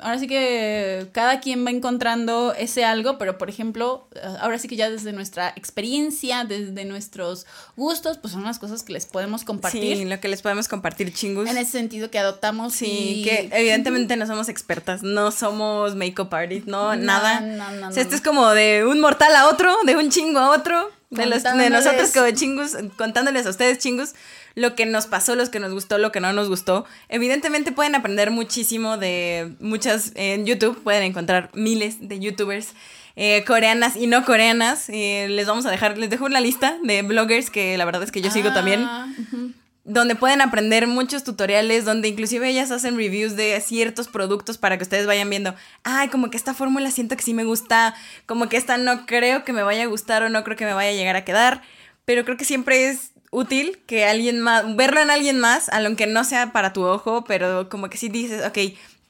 ahora sí que cada quien va encontrando ese algo, pero por ejemplo, ahora sí que ya desde nuestra experiencia, desde nuestros gustos, pues son las cosas que les podemos compartir. Sí, lo que les podemos compartir, chingus. En ese sentido que adoptamos. Sí, que evidentemente no somos expertas, no somos make-up artists, no, nada. No, no, o sea, esto es como de un mortal a otro, de un chingo a otro, de, los, de nosotros como chingus, contándoles a ustedes chingus lo que nos pasó, lo que nos gustó, lo que no nos gustó. Evidentemente pueden aprender muchísimo de muchas en YouTube, pueden encontrar miles de youtubers eh, coreanas y no coreanas. Eh, les vamos a dejar, les dejo una lista de bloggers que la verdad es que yo sigo también ujú. Donde pueden aprender muchos tutoriales, donde inclusive ellas hacen reviews de ciertos productos para que ustedes vayan viendo, ay, como que esta fórmula siento que sí me gusta, como que esta no creo que me vaya a gustar o no creo que me vaya a llegar a quedar, pero creo que siempre es útil que alguien más, verlo en alguien más, aunque no sea para tu ojo, pero como que sí dices, ok,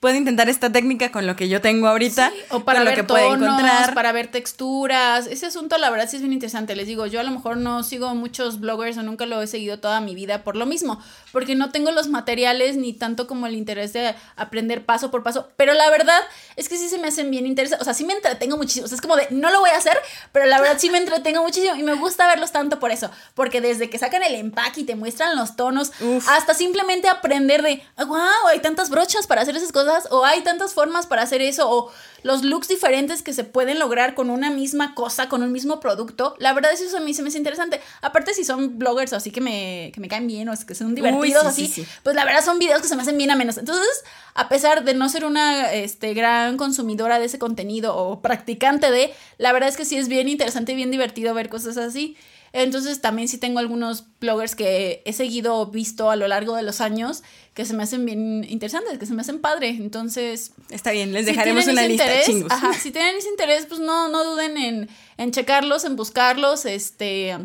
puedo intentar esta técnica con lo que yo tengo ahorita, Sí, o para con ver lo que puedo tonos, encontrar. para ver texturas. Ese asunto, la verdad, sí es bien interesante. Les digo, yo a lo mejor no sigo muchos bloggers o nunca lo he seguido toda mi vida por lo mismo, porque no tengo los materiales ni tanto como el interés de aprender paso por paso. Pero la verdad es que sí se me hacen bien interesantes. O sea, sí me entretengo muchísimo. O sea, es como de, no lo voy a hacer, pero la verdad sí me entretengo muchísimo y me gusta verlos tanto por eso. Porque desde que sacan el empaque y te muestran los tonos, Uf. hasta simplemente aprender de, wow, hay tantas brochas para hacer esas cosas, o hay tantas formas para hacer eso, o los looks diferentes que se pueden lograr con una misma cosa, con un mismo producto. La verdad es que eso a mí se me hace interesante. Aparte, si son bloggers así que me, que me caen bien o es que son divertidos sí, así, sí, sí. pues la verdad son videos que se me hacen bien a menos. Entonces, a pesar de no ser una este, gran consumidora de ese contenido o practicante de, la verdad es que sí es bien interesante y bien divertido ver cosas así. Entonces también sí tengo algunos bloggers que he seguido o visto a lo largo de los años que se me hacen bien interesantes, que se me hacen padre. Entonces, Está bien, les dejaremos una lista, interés, chingus. Ajá, si tienen ese interés, pues no, no duden en, en checarlos, en buscarlos, este,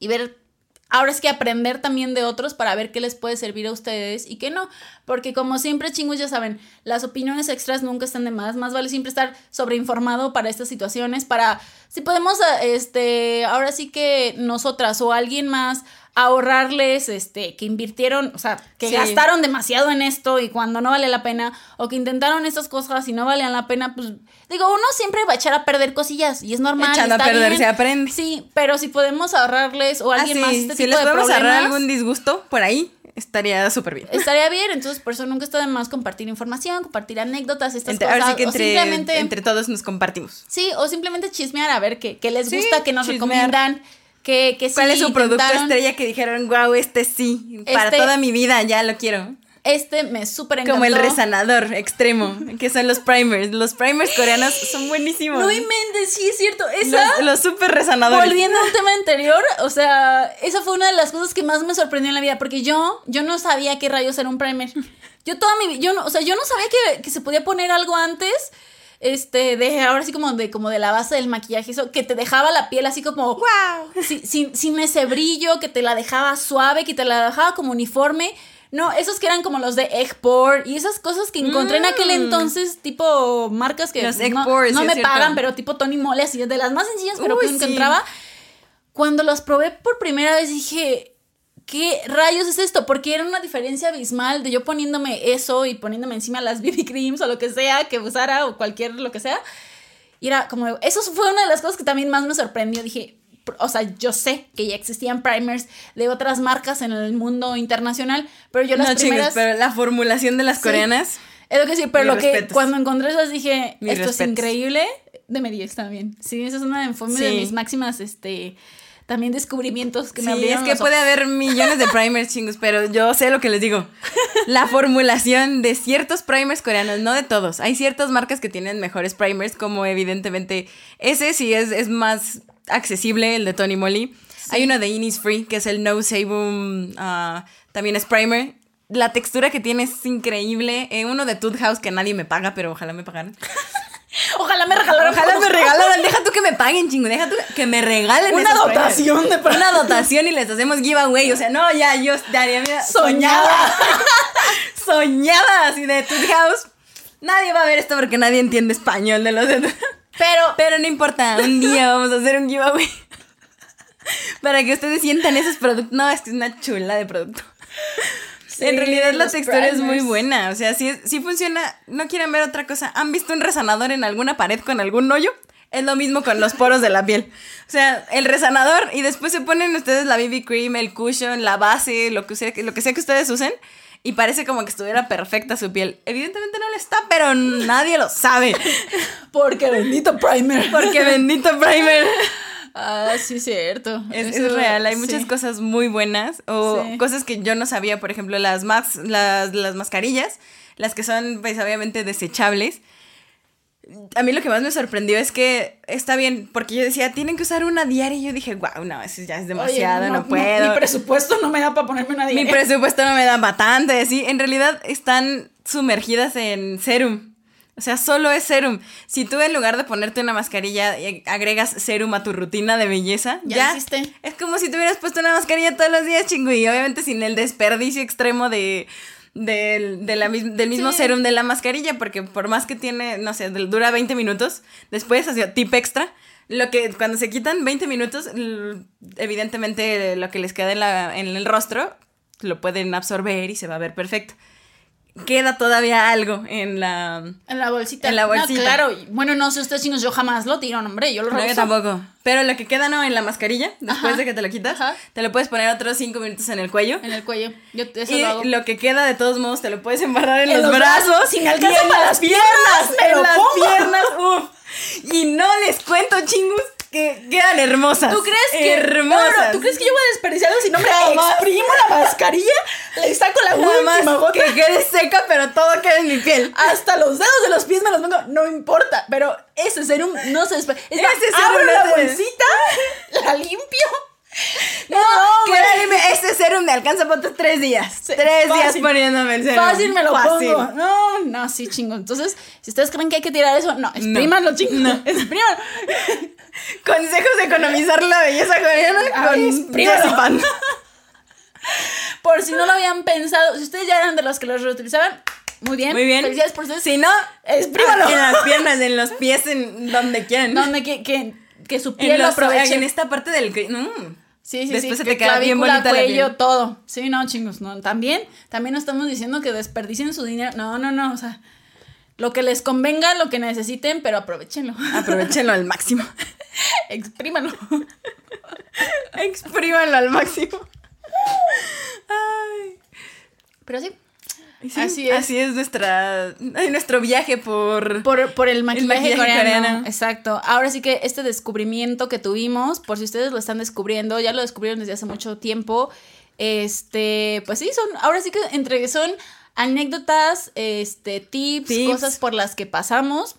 y ver, ahora es que aprender también de otros para ver qué les puede servir a ustedes y qué no, porque como siempre, chingus, ya saben, las opiniones extras nunca están de más, más vale siempre estar sobreinformado para estas situaciones, para, si podemos, este, ahora sí que nosotras o alguien más ahorrarles, este, que invirtieron, o sea, que Sí. gastaron demasiado en esto y cuando no vale la pena, o que intentaron estas cosas y no valían la pena, pues, digo, uno siempre va a echar a perder cosillas y es normal. Echando a perder bien. se aprende. Sí, pero si podemos ahorrarles o Ah, alguien sí, más este si tipo les de podemos ahorrar algún disgusto por ahí, estaría súper bien. estaría bien, entonces por eso nunca está de más compartir información, compartir anécdotas, estas Entre- cosas, ahora sí que o simplemente entre todos nos compartimos. Sí, o simplemente chismear a ver qué, qué les Sí, gusta, qué nos chismear. recomiendan, que, que sí ¿Cuál es su producto estrella que dijeron, wow, este sí, para Este- toda mi vida, ya lo quiero? Este me súper encantó. Como el resanador extremo, que son los primers. Los primers coreanos son buenísimos. No inventes, sí es cierto. Esa, los, los super resanadores. volviendo a un tema anterior, o sea, esa fue una de las cosas que más me sorprendió en la vida, porque yo, yo no sabía qué rayos era un primer. Yo toda mi yo no, o sea, yo no sabía que, que se podía poner algo antes, este, de ahora sí como de, como de la base del maquillaje, eso, que te dejaba la piel así como, ¡Wow! sin, sin, sin ese brillo, que te la dejaba suave, que te la dejaba como uniforme. No, esos que eran como los de Eggport y esas cosas que encontré en aquel Mm. entonces, tipo marcas que Los no, Eggport, no sí, me pagan, pero tipo Tony Mole, así de las más sencillas, pero Uy, que sí. encontraba. Cuando los probé por primera vez dije, ¿qué rayos es esto? Porque era una diferencia abismal de yo poniéndome eso y poniéndome encima las [laughs] BB creams o lo que sea que usara o cualquier lo que sea. Y era como, eso fue una de las cosas que también más me sorprendió. Dije, o sea, yo sé que ya existían primers de otras marcas en el mundo internacional, pero yo las No primeras... pero la formulación de las Sí. coreanas. Es lo que sí, pero lo que respetos. cuando encontré esas dije, esto es respetos. increíble. Deme 10 también. Sí, esa es una de, fue una de Sí. mis máximas, este, también descubrimientos que me Sí, es abrieron que los puede ojos. haber millones de primers chingos, pero yo sé lo que les digo. [laughs] La formulación de ciertos primers coreanos, no de todos. Hay ciertas marcas que tienen mejores primers, como evidentemente ese sí es, es más accesible, el de Tony Moly. Hay uno de Innisfree, que es el No Sebum, ah, también es primer. La textura que tiene es increíble. Eh, uno de Tooth House que nadie me paga, pero ojalá me pagaran. [laughs] Ojalá me regalaran Ojalá me regalaran. Deja tú que me paguen, chingo. Deja tú que me regalen Una dotación de Una dotación y les hacemos giveaway. O sea, no, ya yo estaría mira, Soñada. soñada [laughs] así de Tooth House. Nadie va a ver esto porque nadie entiende español de los Pero, Pero no importa, un día vamos a hacer un giveaway. [laughs] Para que ustedes sientan esos productos. No, es que es una chula de producto. En realidad la textura es muy primers. buena. O sea, sí, sí funciona. No quieren ver otra cosa. ¿Han visto un resanador en alguna pared con algún hoyo? Es lo mismo con los poros de la piel. O sea, el resanador y después se ponen ustedes la BB cream, el cushion, la base, lo que sea, lo que, sea que ustedes usen. Y parece como que estuviera perfecta su piel. Evidentemente no lo está, pero nadie lo sabe. [laughs] Porque bendito primer. Porque bendito primer. [laughs] Ah, sí, cierto. Es, Eso, es real, hay muchas sí. cosas muy buenas o Sí. cosas que yo no sabía, por ejemplo, las, las, las mascarillas, las que son pues obviamente desechables. A mí lo que más me sorprendió es que está bien, porque yo decía, tienen que usar una diaria y yo dije, wow, no, eso ya es demasiado, Oye, no, puedo. mi presupuesto no me da para ponerme una Mi diaria. presupuesto no me da bastante, así. En realidad están sumergidas en serum. O sea, solo es serum. Si tú en lugar de ponerte una mascarilla eh, agregas serum a tu rutina de belleza, Ya ya, hiciste. es como si te hubieras puesto una mascarilla todos los días, chingo. Y obviamente sin el desperdicio extremo de, del, de la del mismo Sí. serum de la mascarilla, porque por más que tiene, no sé, dura 20 minutos, después, así, tip extra, lo que cuando se quitan 20 minutos, evidentemente lo que les queda en, la, en el rostro lo pueden absorber y se va a ver perfecto. Queda todavía algo en la... En la bolsita. En la No, bolsita. claro. y- Bueno, no sé ustedes chicos, yo jamás lo tiro, no, hombre, yo lo No, yo tampoco. Pero lo que queda, ¿no? En la mascarilla, después Ajá. de que te lo quitas, Ajá. te lo puedes poner otros 5 minutos en el cuello. En el cuello. Yo eso Y lo hago. lo que queda, de todos modos, te lo puedes embarrar en, En los, los brazos. brazos, si me y alcanza en para las piernas, me en las pongo. piernas, uf. Y no les cuento, chingus, que quedan hermosas. ¿Tú crees que Hermosas. No, no, ¿Tú crees que yo voy a desperdiciar si no me Jamás. exprimo la mascarilla? Le saco la última gota. que quede seca, pero todo queda en mi piel. Hasta los dedos de los pies me los pongo, no importa, pero ese serum no se desperdicia. Es Ese abro la bolsita, la limpio. [laughs] No, créanme, este serum me alcanza para otros tres días. Sí, tres días poniéndome el serum. Fácil me lo Fácil. pongo. No, no, sí, chingo. Entonces, si ustedes creen que hay que tirar eso, no, exprímanlo, chingo. No. [laughs] Exprímanlo. [laughs] Consejos de economizar la belleza coreana con. Por si no lo habían pensado, si ustedes ya eran de los que los reutilizaban, muy bien. Muy bien. Felicidades por ustedes. Si no, Exprímalo. En las piernas, en los pies, en donde quieran. Donde que, que, que su en, piel lo los- aproveche. en esta parte del... Mm. Sí, sí, Después sí. se te queda bien bonita la cuello, piel. todo. Sí, no, chingos, no. También, también no estamos diciendo que desperdicien su dinero. No, no, no. O sea, lo que les convenga, lo que necesiten, pero aprovechenlo. Aprovechenlo al máximo. [laughs] Exprímanlo. Exprímanlo [laughs] al máximo. Ay. Pero sí. Sí, Así es. Así es nuestra, nuestro viaje por... Por, por el maquillaje, maquillaje coreano. coreano. Exacto. Ahora sí que este descubrimiento que tuvimos, por si ustedes lo están descubriendo, ya lo descubrieron desde hace mucho tiempo. Este, pues sí, son, ahora sí que entre son anécdotas, este, tips, Tips. cosas por las que pasamos.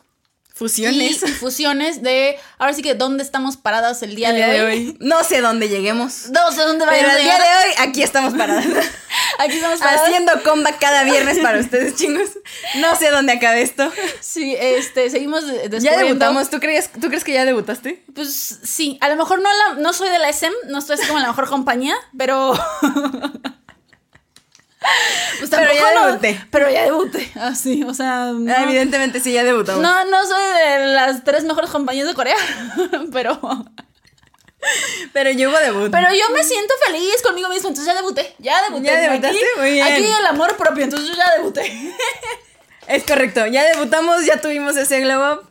Fusiones. Y fusiones de, ahora sí que dónde estamos paradas el día, el día de, hoy. No sé dónde lleguemos. No sé dónde Pero vayamos el a día de hoy, aquí estamos paradas. [laughs] Aquí estamos paradas. Haciendo comeback cada viernes para ustedes, [laughs] chingos. No sé dónde acabe esto. Sí, este, seguimos Ya debutamos. ¿Tú crees, ¿Tú crees que ya debutaste? Pues sí, a lo mejor no, la, no soy de la SM, no estoy así como la mejor compañía, pero. [laughs] [laughs] pues Pero ya no- debuté. pero ya debuté, así, o sea. No, Ah, evidentemente sí, ya debutamos. no, no soy de las tres mejores compañías de Corea, [laughs] pero. Pero yo hubo debut. Pero yo me siento feliz conmigo mismo, entonces ya debuté, ya debuté. ¿Ya debutaste? Aquí, Muy bien. Aquí el amor propio, entonces yo ya debuté. [laughs] Es correcto. Ya debutamos, ya tuvimos ese glow up.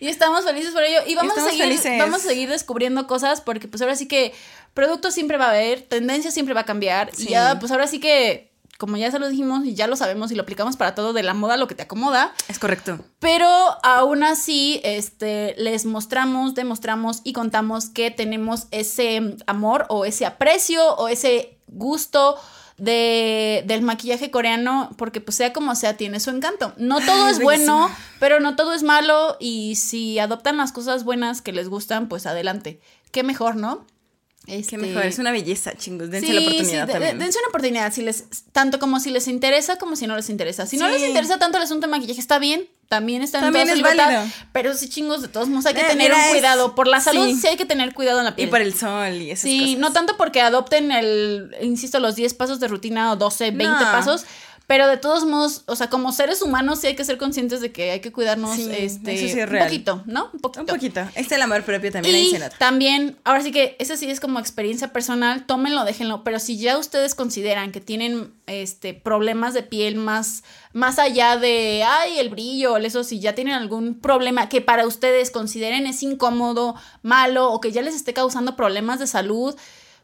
Y estamos felices por ello. Y vamos a seguir, felices. vamos a seguir descubriendo cosas porque pues ahora sí que producto siempre va a haber, tendencia siempre va a cambiar. Sí. Y ya, pues ahora sí que, como ya se lo dijimos y ya lo sabemos y lo aplicamos para todo de la moda, lo que te acomoda. Es correcto. Pero aún así, este, les mostramos, demostramos y contamos que tenemos ese amor o ese aprecio o ese gusto de, del maquillaje coreano, porque pues sea como sea, tiene su encanto. No [laughs] todo es bueno, pero no todo es malo y si adoptan las cosas buenas que les gustan, pues adelante. Qué mejor, ¿no? Qué Este, mejor. Es una belleza, chingos. Dense sí, la oportunidad también. dense una oportunidad, si les, tanto como si les interesa como si no les interesa. Si no les interesa tanto el asunto de maquillaje, está bien, también está en También toda su libertad, válido. pero sí chingos, de todos modos hay que Eh, tener mira, un es- cuidado. Por la salud sí. hay que tener cuidado en la Y piel. por el sol y esas Sí, cosas. no tanto porque adopten el, insisto, los 10 pasos de rutina o 12, 20 No. pasos, Pero de todos modos, o sea, como seres humanos sí hay que ser conscientes de que hay que cuidarnos Sí, este, sí es un poquito, ¿no? Un poquito. Un poquito. Este el amor propio también Y nota. también, ahora sí que eso sí es como experiencia personal, tómenlo, déjenlo, pero si ya ustedes consideran que tienen este problemas de piel más más allá de ay, el brillo, eso si ya tienen algún problema que para ustedes consideren es incómodo, malo o que ya les esté causando problemas de salud,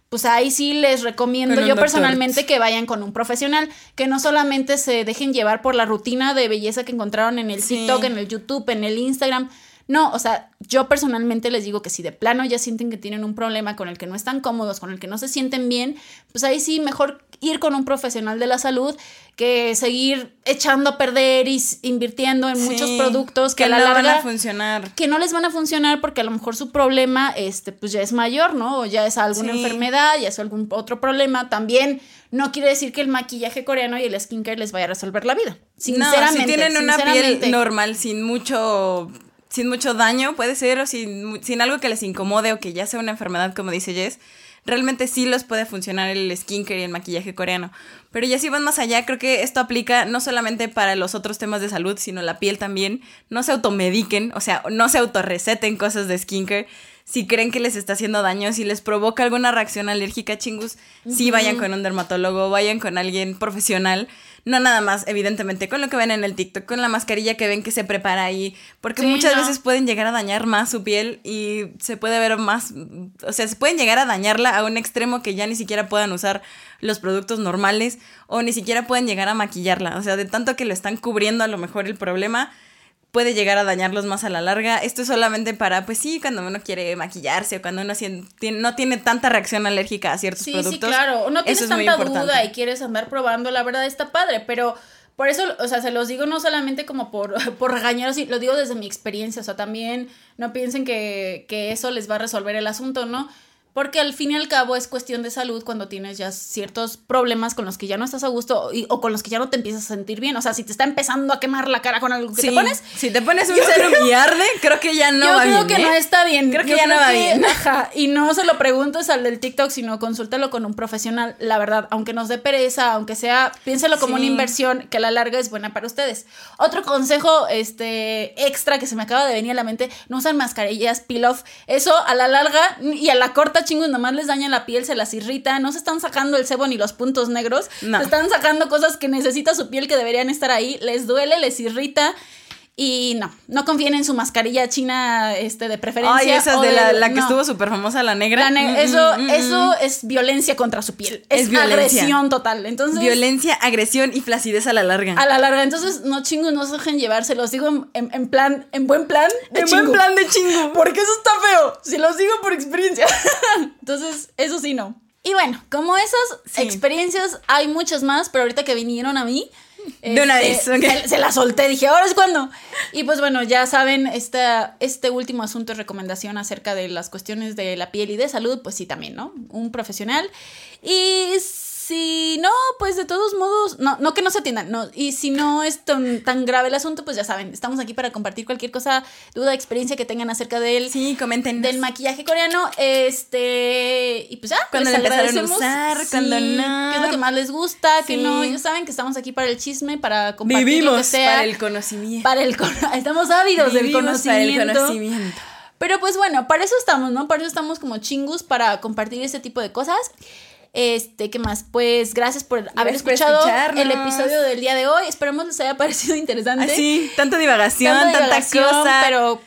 pues ahí sí les recomiendo yo personalmente que vayan con un profesional, que no solamente se dejen llevar por la rutina de belleza que encontraron en el Sí. TikTok, en el YouTube, en el Instagram. No, o sea, yo personalmente les digo que si de plano ya sienten que tienen un problema con el que no están cómodos, con el que no se sienten bien, pues ahí sí mejor ir con un profesional de la salud que seguir echando a perder y invirtiendo en muchos productos que, que a la no larga van a funcionar. que no les van a funcionar porque a lo mejor su problema este pues ya es mayor, ¿no? O ya es alguna Sí. enfermedad, ya es algún otro problema. También no quiere decir que el maquillaje coreano y el skincare les vaya a resolver la vida. Sinceramente. no, si tienen una piel normal, sin mucho, sin mucho daño, puede ser, o sin, sin algo que les incomode o que ya sea una enfermedad, como dice Jess, realmente sí los puede funcionar el skincare y el maquillaje coreano. Pero ya si van más allá, creo que esto aplica no solamente para los otros temas de salud, sino la piel también. No se automediquen, o sea, no se autorreceten cosas de skincare. Si creen que les está haciendo daño, si les provoca alguna reacción alérgica, chingus, sí vayan con un dermatólogo, vayan con alguien profesional. No nada más, evidentemente, con lo que ven en el TikTok, con la mascarilla que ven que se prepara ahí, porque Sí, muchas no. veces pueden llegar a dañar más su piel y se puede ver más, o sea, se pueden llegar a dañarla a un extremo que ya ni siquiera puedan usar los productos normales o ni siquiera pueden llegar a maquillarla, o sea, de tanto que lo están cubriendo a lo mejor el problema puede llegar a dañarlos más a la larga. Esto es solamente para, pues sí, cuando uno quiere maquillarse o cuando uno tiene- no tiene tanta reacción alérgica a ciertos Sí, productos. sí, claro. O no tienes es tanta duda y quieres andar probando, la verdad está padre, pero por eso, o sea, se los digo no solamente como por, [laughs] por regañaros, sí, lo digo desde mi experiencia, o sea, también no piensen que, que eso les va a resolver el asunto, ¿no? Porque al fin y al cabo es cuestión de salud cuando tienes ya ciertos problemas con los que ya no estás a gusto y- o con los que ya no te empiezas a sentir bien. O sea, si te está empezando a quemar la cara con algo que Sí, te pones, Si te pones un serum y arde, creo que ya no yo va creo bien. que no ¿eh? está bien. Creo que Yo ya no va bien. [laughs] Ajá. Y no se lo preguntes al del TikTok, sino consúltalo con un profesional. La verdad, aunque nos dé pereza, aunque sea, piénselo como Sí. una inversión que a la larga es buena para ustedes. Otro consejo este, extra que se me acaba de venir a la mente: no usan mascarillas peel-off. Eso a la larga y a la corta, chingos, nomás les daña la piel, se las irrita. No se están sacando el sebo ni los puntos negros. No. Se están sacando cosas que necesita su piel que deberían estar ahí. Les duele, les irrita. Y no, no confíen en su mascarilla china este, de preferencia. Ay, esa de la, la que no. estuvo súper famosa, la negra. La ne- Mm, eso, mm, mm, eso mm. es violencia contra su piel. Es, Es violencia. agresión total. Entonces, Violencia, agresión y flacidez a la larga. a la larga. Entonces, no chingos, no se dejen llevar. Se los digo en, en- en plan, en buen plan. De En buen chingo. plan de chingo. Porque eso está feo. Si los digo por experiencia. [laughs] Entonces, eso sí no. Y bueno, como esas Sí. experiencias, hay muchas más, pero ahorita que vinieron a mí. De una este, vez, ok. se, se la solté, dije, ahora es cuando. Y pues bueno, ya saben, esta, este último asunto es recomendación acerca de las cuestiones de la piel y de salud, pues sí, también, ¿no? Un profesional. Y si no, pues de todos modos, no, no que no se atiendan, no. Y si no es tan, tan grave el asunto, pues ya saben, estamos aquí para compartir cualquier cosa, duda, experiencia que tengan acerca del, Sí, comenten. del maquillaje coreano. Este, y pues ya, Cuando les empezaron a agradecemos. usar, cuando no. ¿Qué es lo que más les gusta? Que Sí. no, ya saben que estamos aquí para el chisme, para compartir lo que Vivimos sea. para el conocimiento. para el [laughs] estamos ávidos del Vivimos para el conocimiento. conocimiento. Pero pues bueno, para eso estamos, ¿no? Para eso estamos como chingus para compartir ese tipo de cosas. Este, ¿qué más? Pues gracias por haber Gracias escuchado el episodio del día de hoy. Esperemos les haya parecido interesante. Así, tanta divagación, Tanta cosa. Pero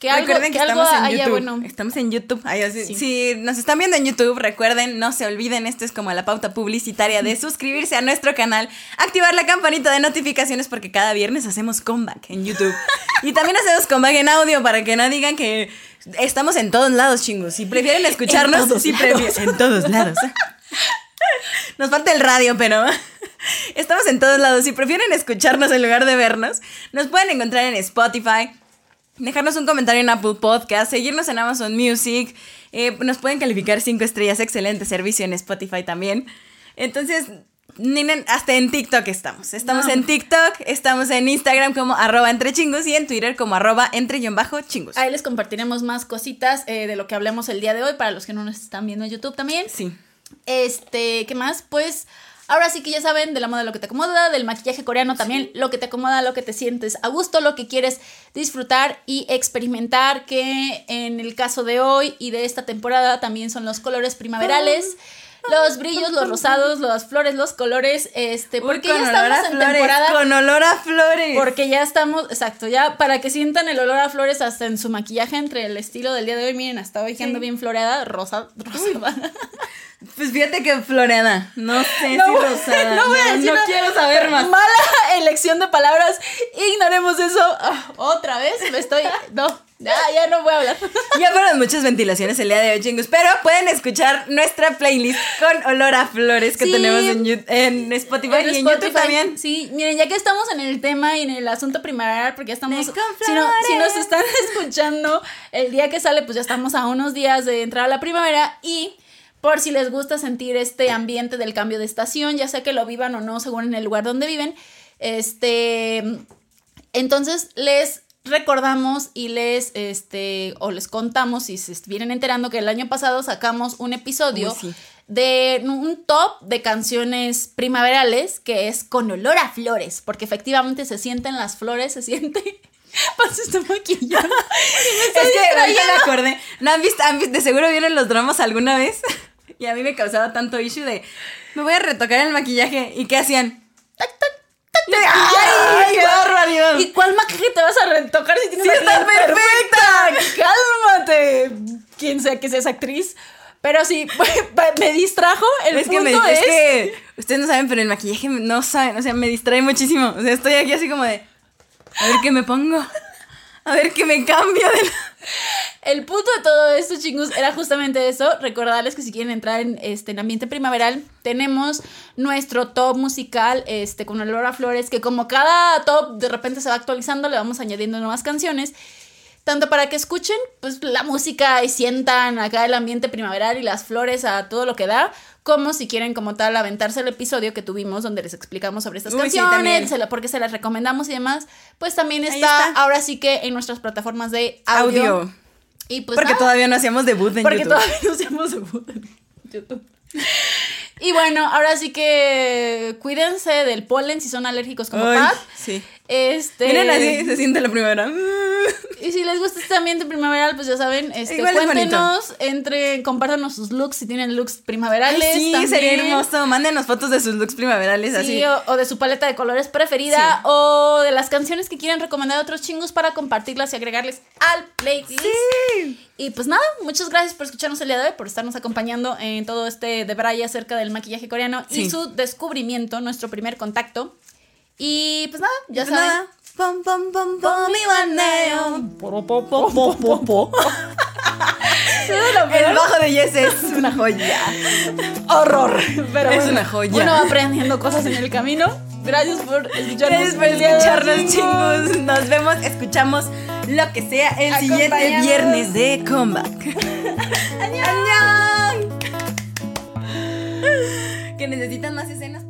que algo, recuerden que, que algo estamos en haya YouTube. bueno. Estamos en YouTube. Ay, así- Sí. Si nos están viendo en YouTube, recuerden, no se olviden, esto es como la pauta publicitaria de [laughs] suscribirse a nuestro canal, activar la campanita de notificaciones porque cada viernes hacemos comeback en YouTube. [laughs] y también hacemos comeback en audio para que no digan que estamos en todos lados, chingos. Si prefieren [laughs] escucharnos, todos si lados. prefieren en todos lados. Nos falta el radio, pero [laughs] estamos en todos lados. Si prefieren escucharnos en lugar de vernos, nos pueden encontrar en Spotify, dejarnos un comentario en Apple Podcast, seguirnos en Amazon Music, eh, nos pueden calificar cinco estrellas, excelente servicio en Spotify también. Entonces, hasta en TikTok estamos. Estamos No. en TikTok, estamos en Instagram como arroba entre chingos y en Twitter como arroba entre bajo chingos. Ahí les compartiremos más cositas eh, de lo que hablemos el día de hoy para los que no nos están viendo en YouTube también. Sí. Este, ¿qué más? Pues Ahora sí que ya saben, de la moda lo que te acomoda, del maquillaje coreano también, lo que te acomoda, lo que te sientes a gusto, lo que quieres disfrutar y experimentar, que en el caso de hoy y de esta temporada también son los colores primaverales. Los brillos, los rosados, las flores, los colores, este, porque ya estamos en flores, temporada. Con olor a flores. Porque ya estamos, exacto, ya para que sientan el olor a flores hasta en su maquillaje entre el estilo del día de hoy, miren, hasta hoy ando bien floreada, rosa, rosada. Pues fíjate que floreada, no sé si rosada. No, voy a decir no quiero saber más. Mala elección de palabras, ignoremos eso. Ah, otra vez me estoy, no, ya, ya no voy a hablar. [laughs] Ya fueron muchas ventilaciones el día de hoy, chingus, pero pueden escuchar nuestra playlist con olor a flores que Sí. tenemos en, en Spotify y en YouTube también. Sí, miren, ya que estamos en el tema y en el asunto primaveral, porque ya estamos. Si, no- si nos están [laughs] escuchando el día que sale, pues ya estamos a unos días de entrar a la primavera y. Por si les gusta sentir este ambiente del cambio de estación, ya sea que lo vivan o no, según en el lugar donde viven, este, entonces les recordamos y les, este, o les contamos, si se vienen enterando, que el año pasado sacamos un episodio Uy, sí. de un top de canciones primaverales que es con olor a flores, porque efectivamente se sienten las flores, se siente... Pasa esta maquillada. Es que ahorita me acordé. ¿No han visto, han visto- de seguro vieron los dramas alguna vez? [laughs] Y a mí me causaba tanto issue de me voy a retocar el maquillaje. ¿Y qué hacían? Tac, tac, ¡Ay, qué barbaridad! ¿Y cuál maquillaje te vas a retocar si tienes ¡Sí, está perfecta! ¡Cálmate! Quien sea que seas actriz. Pero sí, [laughs] me distrajo. El es que, punto me, es. es que ustedes no saben, pero el maquillaje no saben, o sea, me distrae muchísimo. O sea, estoy aquí así como de a ver qué me pongo. A ver qué me cambio de la- El punto de todo esto, chicos, era justamente eso. Recordarles que si quieren entrar en, este, en ambiente primaveral, tenemos nuestro top musical este, con olor flores, que como cada top de repente se va actualizando, le vamos añadiendo nuevas canciones. Tanto para que escuchen pues, la música y sientan acá el ambiente primaveral y las flores a todo lo que da, como si quieren como tal aventarse el episodio que tuvimos donde les explicamos sobre estas Uy, canciones, también. se la- porque se las recomendamos y demás, pues también está, está. ahora sí que en nuestras plataformas de audio. audio. Y pues Porque nada, todavía no hacíamos debut en porque YouTube. todavía no hacemos debut en YouTube. Y bueno, ahora sí que cuídense del polen si son alérgicos como Ay, Pat. sí. Este, Miren así, se siente la primavera. Y si les gusta este ambiente primaveral, pues ya saben, este, Igual es cuéntenos, entre, compártanos sus looks si tienen looks primaverales. Ay, sí, también. sería hermoso. Mándenos fotos de sus looks primaverales Sí, así. o, o de su paleta de colores preferida, Sí. o de las canciones que quieran recomendar a otros chingos para compartirlas y agregarles al playlist. Sí. Y pues nada, muchas gracias por escucharnos el día de hoy, por estarnos acompañando en todo este de Braya acerca del maquillaje coreano y su descubrimiento, nuestro primer contacto. Y pues nada, ya Pues saben. nada. Pom, pom, pom, pom, mi baneo. Po, po, po, po. El bajo de Yes es una joya. horror. Pero Es bueno, una joya. Uno va aprendiendo cosas en el camino. Gracias por escucharnos. Gracias por escucharnos, chingus. Nos vemos, escuchamos lo que sea el siguiente viernes de Comeback. [laughs] ¡Añón! Que necesitan más escenas.